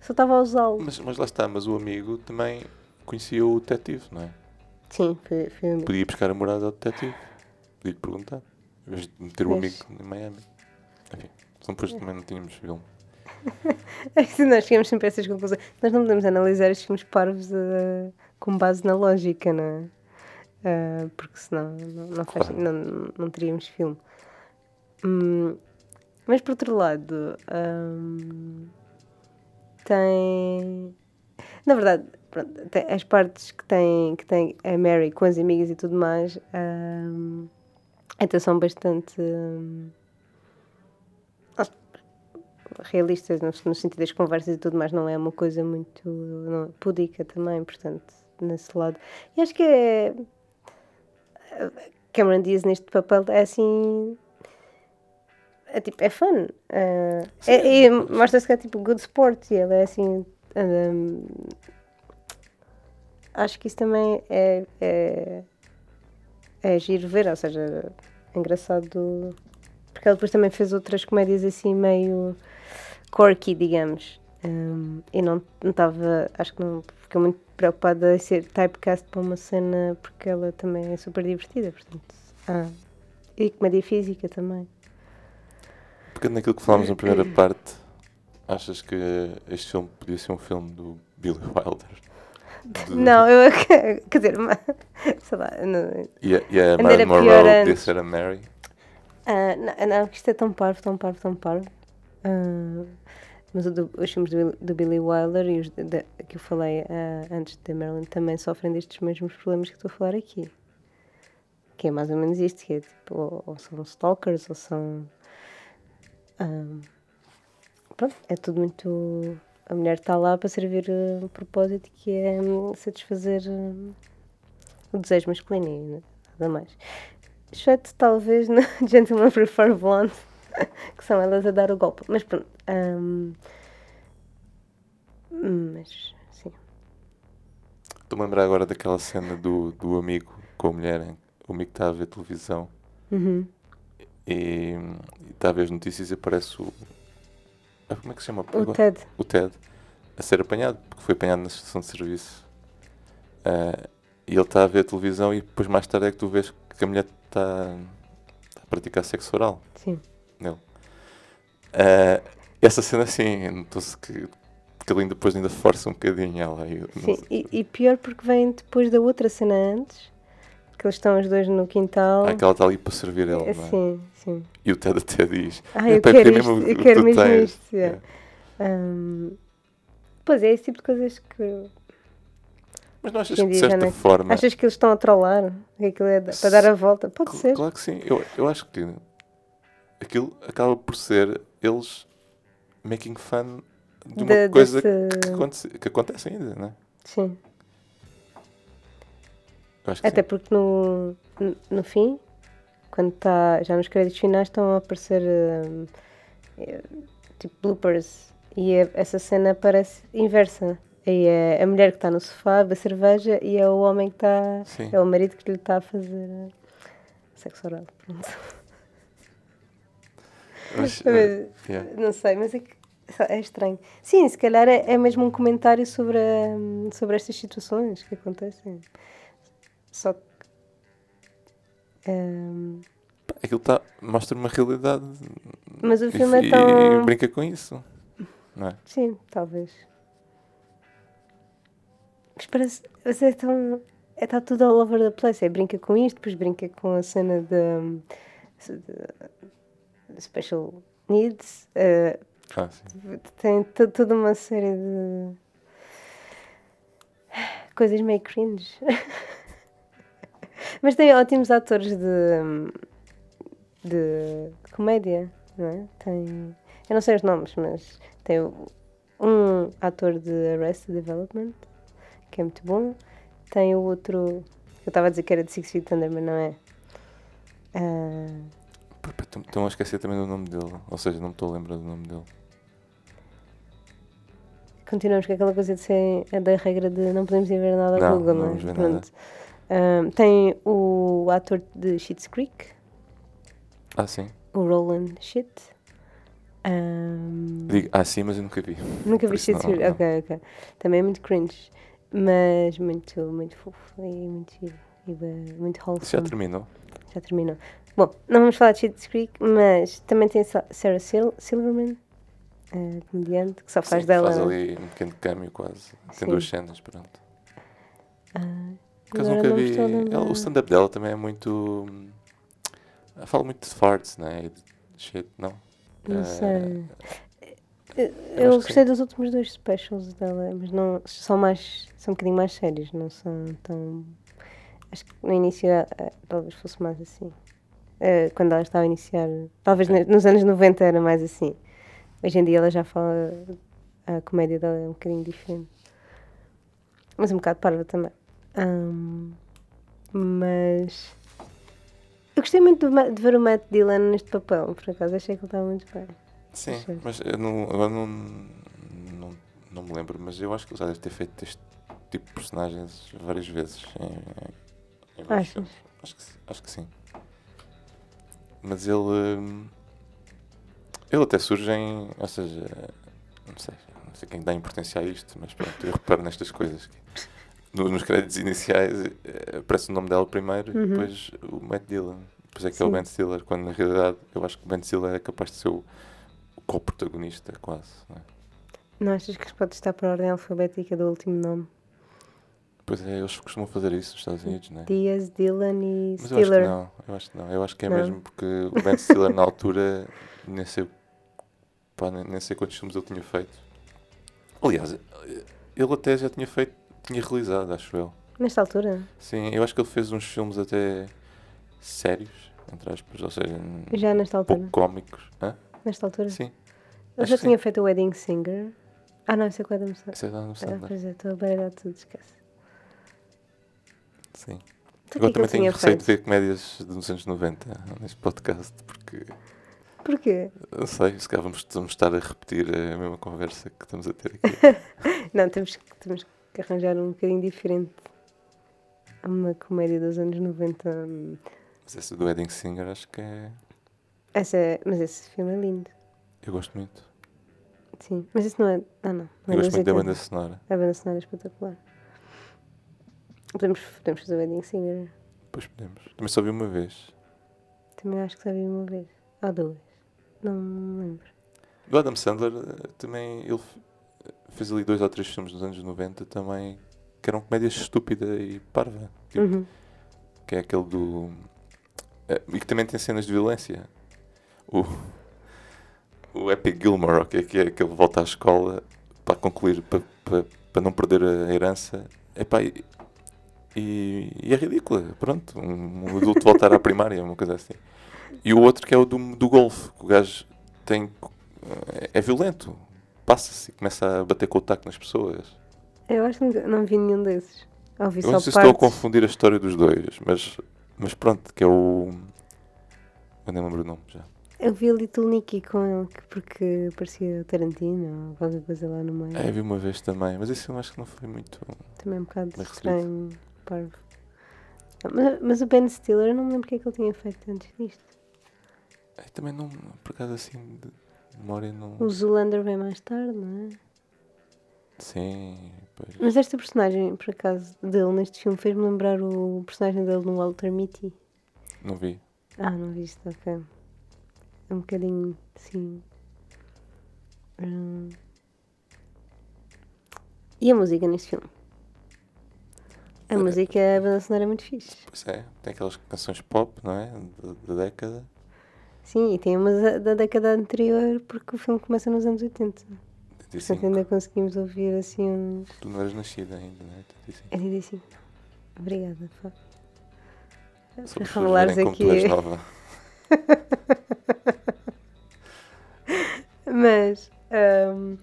Só estava a usá-lo. mas, mas lá está, mas o amigo também conhecia o detetive, não é? Sim, foi, foi amigo. Podia ir buscar a morada ao detetive. Podia-lhe perguntar. Em vez de meter o amigo em Miami. Enfim, senão depois também não tínhamos filme. *laughs* É que nós chegamos sempre a essas conclusões. Nós não podemos analisar estes filmes parvos eh, com base na lógica, não é? Ah, porque senão não, não, faz- Claro. não, não teríamos filme. Hum, mas por outro lado, hum, tem. Na verdade, pronto, as partes que tem, que tem a Mary com as amigas e tudo mais, hum, até são bastante. realistas no, no sentido das conversas e tudo mais, não é uma coisa muito não, pudica também, portanto, nesse lado. E acho que é. Cameron Diaz neste papel é assim. É tipo, é fun. eh, é, é- Mostra-se que é tipo good sport e ele é assim. hum, acho que isso também é, é, é giro ver, ou seja, é engraçado. Porque ele depois também fez outras comédias assim meio quirky, digamos. Um, e não estava, acho que não ficou muito preocupada em ser typecast para uma cena porque ela também é super divertida, portanto. Ah, e comédia física também. Pegando naquilo que falámos na primeira *coughs* parte, achas que este filme podia ser um filme do Billy Wilder? De- Não, eu *laughs* quer dizer, mas, sei lá, E a, e a Monroe podia ser a Mary? Ah, não, não, isto é tão parvo, tão parvo, tão parvo. Ah, mas do- os filmes do, do Billy Wilder e os de- de- que eu falei ah, antes de Marilyn também sofrem destes mesmos problemas que estou a falar aqui. Que é mais ou menos isto, que é tipo, ou, ou são stalkers, ou são... pronto, é tudo muito... A mulher está lá para servir ah, um propósito que é hum, satisfazer hum, o desejo masculino e nada mais. Exceto talvez *laughs* no Gentleman Prefer Blonde, *laughs* que são elas a dar o golpe. Mas pronto. mas sim. Estou-me a lembrar agora daquela cena do, do amigo com a mulher, o amigo está a ver televisão Uhum. E, e está a ver as notícias e aparece o. ah, Como é que se chama? O Ted. O Ted a ser apanhado, porque foi apanhado na estação de serviço. Ah, e ele está a ver a televisão e depois mais tarde é que tu vês que a mulher está, está praticar sexo oral Sim. nele. Ah, essa cena, assim, notou-se que, que ele depois ainda força um bocadinho ela. eu Sim, e, e pior porque vem depois da outra cena antes, que eles estão os dois no quintal. Ah, que ela está ali para servir ele, É, não é? Sim, sim. E o Ted até diz: Ah, eu "Epá, quero isto, mesmo eu quero mesmo tens." isto. yeah. Hum, pois é, esse tipo de coisas que. Mas não achas que de certa é- forma. Achas que eles estão a trollar? Que aquilo é da- para dar a volta? Pode ser. Claro que sim. Eu, eu acho que aquilo acaba por ser eles making fun de uma Da- coisa desse- que, aconte- que acontece ainda, não é? Sim. Até sim. porque no, no, fim, quando está já nos créditos finais, estão a aparecer hum, eh, tipo bloopers e é- essa cena parece inversa. Aí é a mulher que está no sofá a cerveja e é o homem que está. É o marido que lhe está a fazer eh, sexo oral. Pronto. *laughs* Mas, Mas, eh, yeah. Não sei, mas é, que é estranho. Sim, se calhar é, é mesmo um comentário sobre, hum, sobre estas situações que acontecem. Só que. hum, Aquilo tá, mostra uma realidade. Mas o e- filme é e, tão- brinca com isso. Não é? sim, talvez. Mas parece. Mas é tão. É, está tudo all over the place. É brinca com isto, depois brinca com a cena de. de special needs. eh, Ah, tem to- toda uma série de coisas meio cringe. *laughs* Mas tem ótimos atores de, de comédia, não é? Tem, eu não sei os nomes, mas tem um ator de Arrested Development, que é muito bom. Tem o outro, que eu estava a dizer que era de Six Feet Under, mas não é. Ah, pá, Estou estou a esquecer também do nome dele. Ou seja, não me estou a lembrar do nome dele. Continuamos com aquela coisa de ser a da regra de não podemos ir ver nada Não, Google, não não é? vamos Ahm, tem o ator de Schitt's Creek, Ah, sim. o Roland Schitt. Ahm, Digo, ah, sim, mas eu nunca vi. nunca vi Schitt's Creek, ok, ok. Também é muito cringe, mas muito, muito fofo e muito. E muito Isso já wholesome. terminou? Já terminou. Bom, não vamos falar de Schitt's Creek, mas também tem Sa- Sarah Sil Silverman, a comediante, que só faz Sim, dela. Faz ali um pequeno câmbio quase. Tem Sim. duas cenas, pronto. Ah, Por acaso nunca vi. ela- o stand-up dela também é muito. hum, Ela fala muito de farts, né? De shit, não? Não Eh, sei. eu Eu, gostei dos últimos dois specials dela, mas não são mais são um bocadinho mais sérios, não são tão acho que no início eh, talvez fosse mais assim. Eh, quando ela estava a iniciar, talvez nos anos 90 era mais assim. Hoje em dia ela já fala a comédia dela é um bocadinho diferente. Mas um bocado parva também. Ahm, mas eu gostei muito de ver o Matt Dillon neste papel, por acaso achei que ele estava muito bem. Sim, Achei. mas eu não, agora não, não, não me lembro, mas eu acho que ele já deve ter feito este tipo de personagens várias vezes. Em, em vários filmes. Acho que, sim- acho que sim. Mas ele. hum, Ele até surge em. Ou seja, não sei, não sei quem dá importância a isto, mas pronto, eu reparo nestas coisas. que no- nos créditos iniciais eh, aparece o nome dela primeiro e depois o Matt Dillon. Depois é que é o Uhum. Ben Stiller, quando na realidade eu acho que o Ben Stiller é capaz de ser o, o co-protagonista, quase. não é? Não achas que pode estar por ordem alfabética do último nome? Pois é, eles costumam fazer isso nos Estados Unidos, não é? Diaz, Dylan e Mas eu acho que Stiller. não, eu acho que não. Eu acho que é Não? mesmo porque o Ben Stiller na altura nem sei, pá, nem, nem sei quantos filmes ele tinha feito. Aliás, ele até já tinha feito, tinha realizado, acho eu. Nesta altura? Sim, eu acho que ele fez uns filmes até sérios, entre aspas, ou seja, Já nesta altura? pouco cómicos. Hã? Nesta altura? Sim, Ele já tinha sim. feito o Wedding Singer. Ah, não, isso é com o Adam Sandler. Isso é da Ah, Sandler. pois é, estou a baralhar tudo, esquece. Sim. Então, o Agora que é que também tenho receio de ver comédias dos anos 90 neste podcast, porque Porquê? não sei, se calhar vamos, vamos estar a repetir a mesma conversa que estamos a ter aqui. *laughs* Não, temos, temos que arranjar um bocadinho diferente. Uma comédia dos anos 90. hum, Mas essa do Wedding Singer acho que é. Essa é- mas esse filme é lindo. Eu gosto muito. Sim. Mas isso não é. Ah, não. não é Eu gosto muito da 80. banda sonora. A banda sonora é espetacular. Podemos, podemos fazer o Wedding Singer. Depois podemos. Também só vi uma vez. Também acho que só vi uma vez. Ou duas. Não me lembro. O Adam Sandler eh, também ele fez ali dois ou três filmes nos anos 90 também que eram comédias estúpida e parva. Tipo, Uhum. Que é aquele do. eh, E que também tem cenas de violência. O. O Epic Gilmore, ok, que é que ele volta à escola para concluir, para, para, para não perder a herança. Epá, e, e, e é ridícula. Pronto, um, um adulto voltar à primária, uma coisa assim. E o outro que é o do, do golfe, que o gajo tem. É, é violento. Passa-se e começa a bater com o taco nas pessoas. Eu acho que não vi nenhum desses. Ouvi Eu não sei se estou a confundir a história dos dois, mas, mas pronto, que é o. Eu nem lembro o nome já. Eu vi a Little Nicky com ele, que- porque parecia Tarantino ou qualquer coisa lá no meio. É, vi uma vez também, mas esse eu acho que não foi muito. Também é um bocado estranho, parvo. Mas, mas o Ben Stiller, eu não me lembro o que é que ele tinha feito antes disto. É, também não, por acaso assim, de memória não. O Zoolander vem mais tarde, não é? Sim, pois. Mas esta personagem, por acaso, dele neste filme fez-me lembrar o personagem dele no Walter Mitty. Não vi. Ah, não viste, ok. É um bocadinho, sim. Hum. E a música neste filme? A Eh, música, a banda sonora é muito fixe. Pois é, tem aquelas canções pop, não é? Da, da década. Sim, e tem umas da- da década anterior, porque o filme começa nos anos 80. Portanto, 85. ainda conseguimos ouvir assim uns. Tu não eras nascida ainda, não é? 85. É 85. Obrigada, Fá. Para revelares aqui. *laughs* Mas. hum,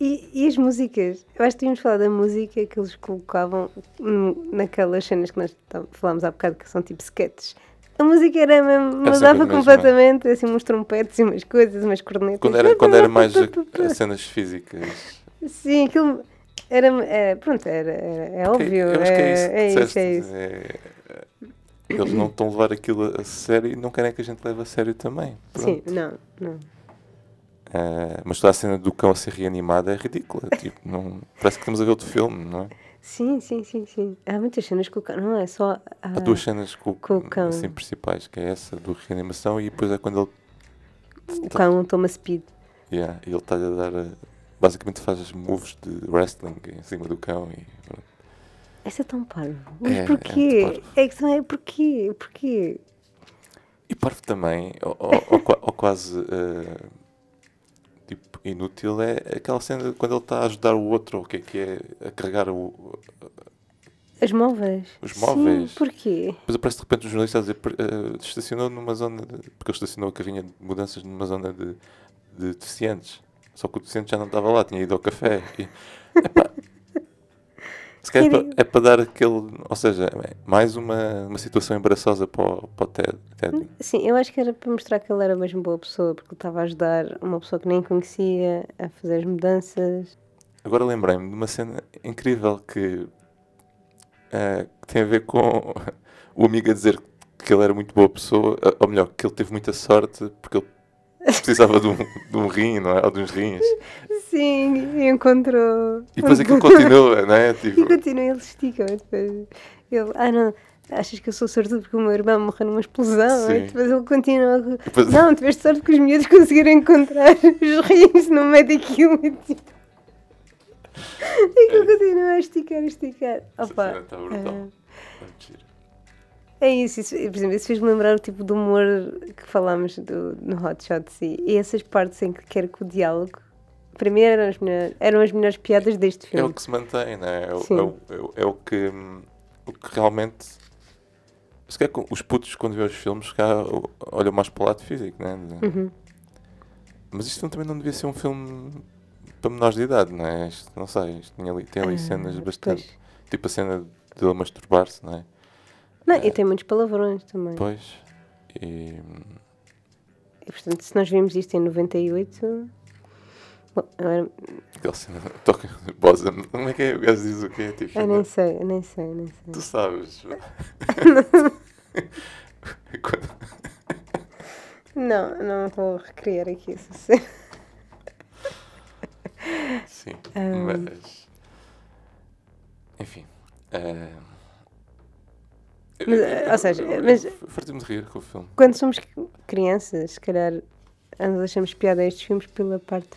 e, e as músicas? Eu acho que tínhamos falado da música que eles colocavam hum, naquelas cenas que nós falámos há bocado, que são tipo sketches. A música era mesmo, mudava completamente, assim, uns trompetes e umas coisas, umas cornetas. Quando era, quando era mais *laughs* cenas físicas. Sim, aquilo era. é, pronto, era, era- é óbvio. eu acho que é isso. é, é isso, disseste, é isso. é- é- eles não estão a levar aquilo a sério e não querem que a gente leve a sério também. Sim, Pronto. não, não. Ah, mas toda a cena do cão a ser reanimada é ridícula. *laughs* tipo, não, parece que estamos a ver outro filme, não é? Sim, sim, sim, sim. Há muitas cenas com o cão, não é só. Há duas cenas com, com o cão. assim, principais, que é essa do reanimação e depois é quando ele O cão toma speed. Yeah, e ele está-lhe a dar. eh, Basicamente faz as moves de wrestling em cima do cão e pronto. Essa é tão parvo. Mas É, é porquê? parvo. É, que não é porquê? Porquê? E parvo também, ou, ou- ou ou quase tipo inútil, é aquela cena quando ele está a ajudar o outro, ou o que é que é, a carregar o. As móveis. Os móveis. Sim, porquê? Depois aparece de repente um jornalista a dizer eh, estacionou numa zona. De, porque ele estacionou a carrinha de mudanças numa zona de, de deficientes. Só que o deficiente já não estava lá, tinha ido ao café. E, epá, se calhar é para, é para dar aquele. Ou seja, é mais uma, uma situação embaraçosa para o, para o Ted. Ted. Sim, eu acho que era para mostrar que ele era mesmo boa pessoa, porque ele estava a ajudar uma pessoa que nem conhecia a fazer as mudanças. Agora lembrei-me de uma cena incrível que, eh, que tem a ver com *laughs* o amigo a dizer que ele era muito boa pessoa, ou melhor, que ele teve muita sorte porque ele *laughs* precisava de um, de um rim, não é? Ou de uns rins. Sim, e encontrou. E depois aquilo *laughs* continua, não é? Tipo, E continua, ele estica. Depois ele, ah não, achas que eu sou sortudo porque o meu irmão morreu numa explosão? Sim. E depois ele continua. Depois- Não, tiveste sorte que os miúdos conseguiram encontrar *laughs* os rins no meio daquilo. E tipo... E que ele continua a esticar, a esticar. essa Opa, cena está brutal. ah, É. É isso, isso, por exemplo, isso fez-me lembrar o tipo de humor que falámos do, no Hot Shots e, e essas partes em que quer que o diálogo. Para mim eram as melhores, eram as melhores piadas deste É filme. o que se mantém, não é? É é o, é é o que, o que realmente. Se calhar os putos, quando vêem os filmes, se calhar, olham mais para o lado físico, não é? Uhum. Mas isto também não devia ser um filme para menores de idade, não é? Isto, não sei, isto tinha ali, tem ali Ah, cenas bastante. pois. Tipo a cena de ele masturbar-se, não é? Não, e tem muitos palavrões também. Pois. E. E, portanto, se nós vimos isto em 98. Bom, agora, Aquela cena. Toca. Bosa. Como é que é? O gajo diz o quê? Tipo, eu nem sei, eu nem sei, nem sei. Tu sabes. Quando- *laughs* Não, não vou recriar aqui cena. Sim, Ah. mas. Enfim. eh, Mas, eh, ou seja, mas Fartei-me de rir com o filme. quando somos crianças, se calhar nós achamos piada a estes filmes pela parte,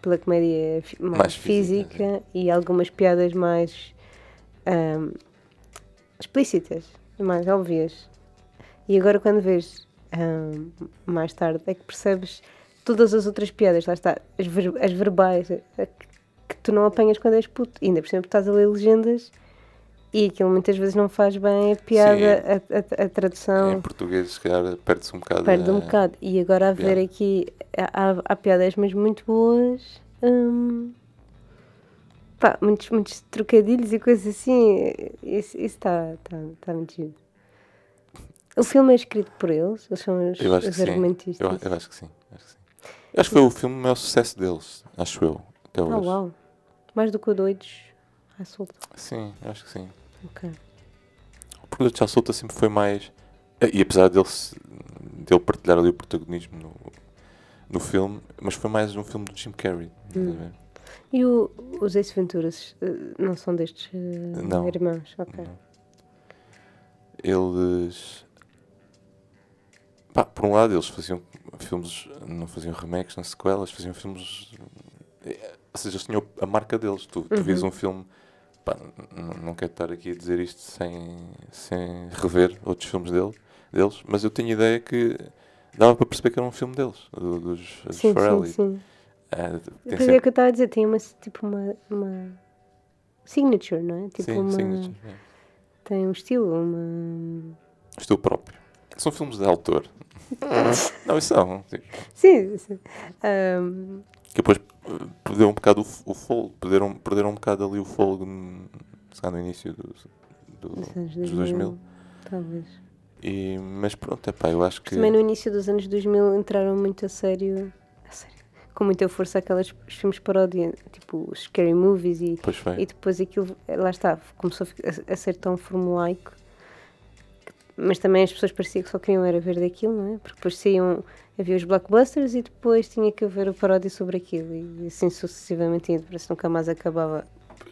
pela comédia mais, Mais física, física, e algumas piadas mais ahm, explícitas, mais óbvias. E agora quando vês ahm, mais tarde é que percebes todas as outras piadas, lá está, as, ver- as verbais, que tu não apanhas quando és puto. E ainda por cima estás a ler legendas e aquilo muitas vezes não faz bem a piada, a, a- a tradução Em português, se calhar, perde-se um bocado. perde um bocado. E agora a ver aqui, há, há- piadas mesmo muito boas, hum, pá, muitos, muitos trocadilhos e coisas assim. Isso está tá, tá muito giro. O filme é escrito por eles, eles são os, Eu acho que os sim. argumentistas. Eu, eu acho que sim. Acho que sim. Acho que foi o filme maior sucesso deles, acho eu, até hoje. Ah, uau! Mais do que o Doidos à solta. Sim, acho que sim. Ok. O Produto à Solta sempre foi mais. E apesar dele, dele partilhar ali o protagonismo no, no filme, mas foi mais um filme do Jim Carrey. ver? E o- os Ace Venturas eh, não são destes eh, Não. irmãos? Ok. Eles. Pá, por um lado, eles faziam filmes, não faziam remakes, nem sequelas, faziam filmes. eh, Ou seja, eles tinham a marca deles. Tu, tu vias um filme. Pá, não quero estar aqui a dizer isto sem, sem rever outros filmes dele, deles, mas eu tenho a ideia que dava para perceber que era um filme deles, do- dos, dos Sim, Farrelly. sim, sim. Ah, Pois é sempre- que eu estava a dizer, tem uma, tipo uma, uma signature, não é? Tipo sim, uma, signature, é. tem um estilo, uma... Estilo próprio. São filmes de autor. *laughs* não, isso são. tipo, Sim, sim. Ahm, que depois perderam um bocado o, o fogo, perderam, perderam um bocado ali o fogo n- se calhar no início dos, do- dos anos dos 2000, 2000. talvez. E, mas pronto, epá, eu acho que Também no início dos anos 2000 entraram muito a sério, a sério com muita força aqueles filmes paródia, tipo os scary movies e, e depois aquilo, lá está, começou a- a ser tão formulaico, mas também as pessoas pareciam que só queriam era ver daquilo, não é? Porque depois saíam, havia os blockbusters e depois tinha que haver o paródia sobre aquilo e assim sucessivamente, e parece que nunca mais acabava.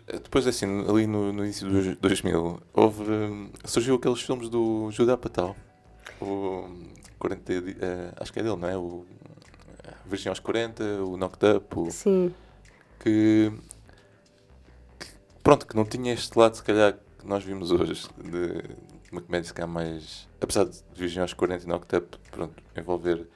Depois assim, ali no, no início dos 2000, houve, hum, surgiu aqueles filmes do Judah Apatow. O 40, di- eh, acho que é dele, não é? O eh, Virgem aos 40, o Knocked Up, o, Sim, que, que, pronto, que não tinha este lado se calhar que nós vimos hoje de uma comédia se calhar mais apesar de Virgem aos 40 e Knocked Up pronto, envolver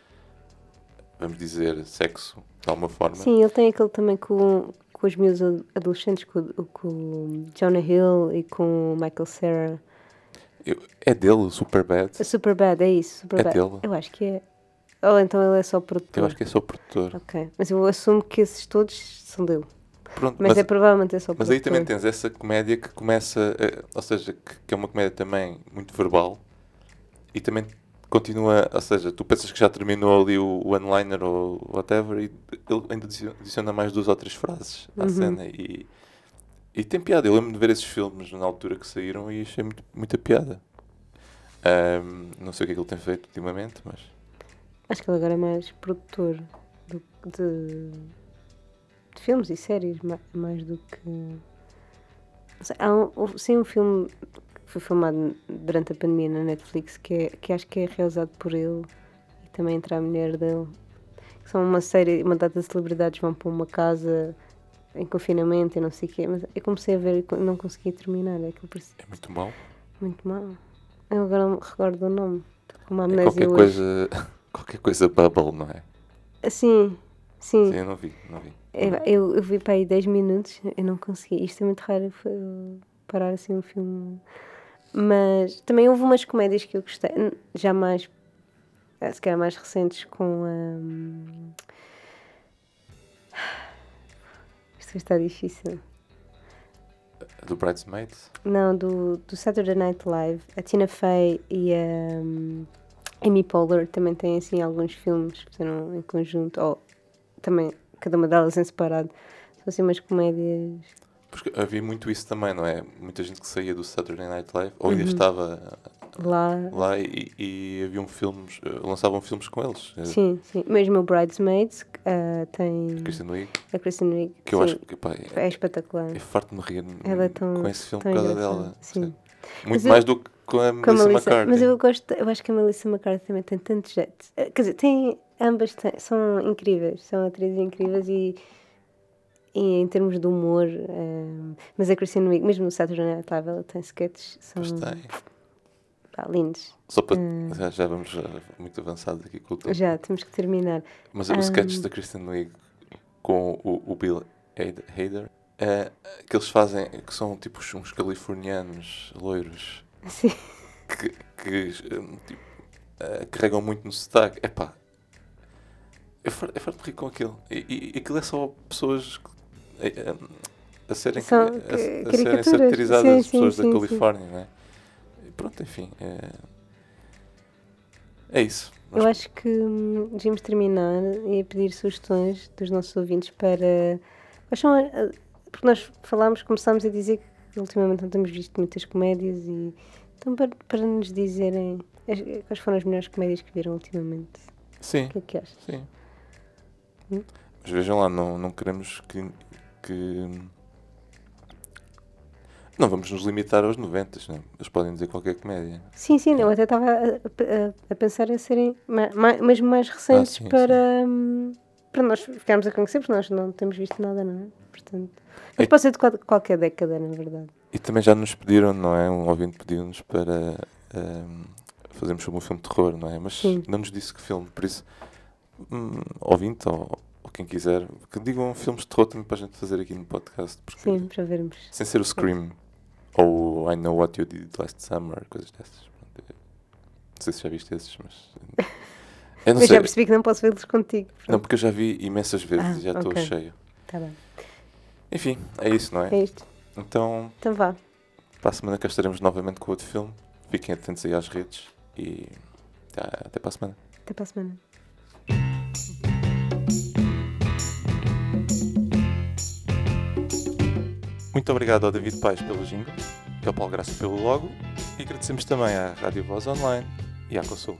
vamos dizer sexo de alguma forma sim, ele tem aquele também com, com os meus adolescentes, com, o- com Jonah Hill e com o Michael Cera. Eu- é dele o Superbad A Superbad, é isso, Superbad. dele? Eu acho que é. Ou então ele é só produtor. eu acho que é só produtor Ok, mas eu assumo que esses todos são dele. Pronto, Mas, mas, é provavelmente é só mas produtor. aí também tens essa comédia que começa eh, ou seja, que, que é uma comédia também muito verbal e também continua, ou seja, tu pensas que já terminou ali o one-liner ou whatever e ele ainda adici- adiciona mais duas ou três frases à Uhum. cena e, e tem piada. Eu lembro de ver esses filmes na altura que saíram e achei muito, muita piada. Ahm, não sei o que é que ele tem feito ultimamente, mas Acho que ele agora é mais produtor do- de, de filmes e séries, ma- mais do que. Sei, há um, houve- sim, um filme que foi filmado durante a pandemia na Netflix que, é, que acho que é realizado por ele e também entra a mulher dele. Que são uma série, uma data de celebridades vão para uma casa em confinamento e não sei o quê, mas eu comecei a ver e não consegui terminar. É que parecia é muito mau. muito mal. Eu agora não me recordo o nome. Estou com uma É amnésia qualquer hoje. coisa, *laughs* qualquer coisa bubble, não é? Sim, sim. Sim, eu não vi, não vi. Eu, eu, eu vi para aí 10 minutos, eu não consegui. Isto é muito raro parar assim um filme. Mas também houve umas comédias que eu gostei, já mais, eh, se calhar mais recentes, com a. *sighs* Isto está difícil. Do Bridesmaids? Não, do, do Saturday Night Live. A Tina Fey e a hum, Amy Poehler também têm assim alguns filmes que fizeram em conjunto, ou também cada uma delas em separado. São assim umas comédias. Porque havia muito isso também, não é? Muita gente que saía do Saturday Night Live, ou ainda Uhum. estava Lá. lá e, e haviam filmes, eh, lançavam filmes com eles. Eh, Sim, sim. Mesmo o Bridesmaids ah, tem Kristen Wiig, a Kristen Wiig. que eu sim, acho que pá, é é, espectacular. é farto de me rir Ela é tão, com esse filme por causa dela. Sim. Muito Mas eu- mais do que com a Melissa McCarthy. mas eu gosto, eu acho que a Melissa McCarthy também tem tanto jeito. Eh, Quer dizer, tem, ambas têm- são incríveis, são atrizes incríveis e, e em termos de humor, eh, mas a Christine Wiig, mesmo no Saturday Night Live, ela tem sketches, são Pois tem. pá, lindos. Só para. Já, já vamos já muito avançados aqui com o tempo. Já, temos que terminar. Mas os sketches da Kristen Wiig com o, o Bill Hader, eh, que eles fazem, que são tipo uns californianos loiros Sim. que, que, hum, tipo, eh, carregam muito no sotaque. Epá, é forte, é forte de rir com aquilo. E, e, aquilo é só pessoas que, eh, eh, a serem, São a, a- a serem caricaturas. satirizadas Sim, as sim, pessoas sim, da sim. Califórnia, não é? E pronto, enfim. É, é isso. Eu acho que hum, devíamos terminar e pedir sugestões dos nossos ouvintes para. Quais são. a- Porque nós falámos, começámos a dizer que ultimamente não temos visto muitas comédias e. Então, para, para nos dizerem as- quais foram as melhores comédias que viram ultimamente. Sim. O que é que achas? Sim. Hum? Mas vejam lá, não, não queremos que, que. Não vamos nos limitar aos 90, não? é? Eles podem dizer qualquer comédia. Sim, sim, eu até estava a, a- a pensar em serem ma- ma- mesmo mais recentes sim, para, hum, para nós ficarmos a conhecer, porque nós não temos visto nada, não é? Portanto, mas pode ser de qual- qualquer década, na verdade. E também já nos pediram, não é? Um ouvinte pediu-nos para ahm, fazermos sobre um filme de terror, não é? Mas Sim. não nos disse que filme, por isso, hum, ouvinte ou, ou quem quiser, que digam filmes de terror também para a gente fazer aqui no podcast, porque Sim, para vermos. sem ser o Scream ou I Know What You Did Last Summer, coisas dessas. Não sei se já viste esses, mas. *laughs* Eu não Mas sei. já percebi que não posso vê-los contigo. Não, porque eu já vi imensas vezes Ah, e já estou ok. cheio. Tá bem. Enfim, é isso, não é? É isto. Então, Então vá. para a semana cá estaremos novamente com outro filme. Fiquem atentos aí às redes e até, para a semana. Até para a semana. Muito obrigado ao David Paes pelo jingle, ao Paulo Graça pelo logo e agradecemos também à Rádio Voz Online e à Consul.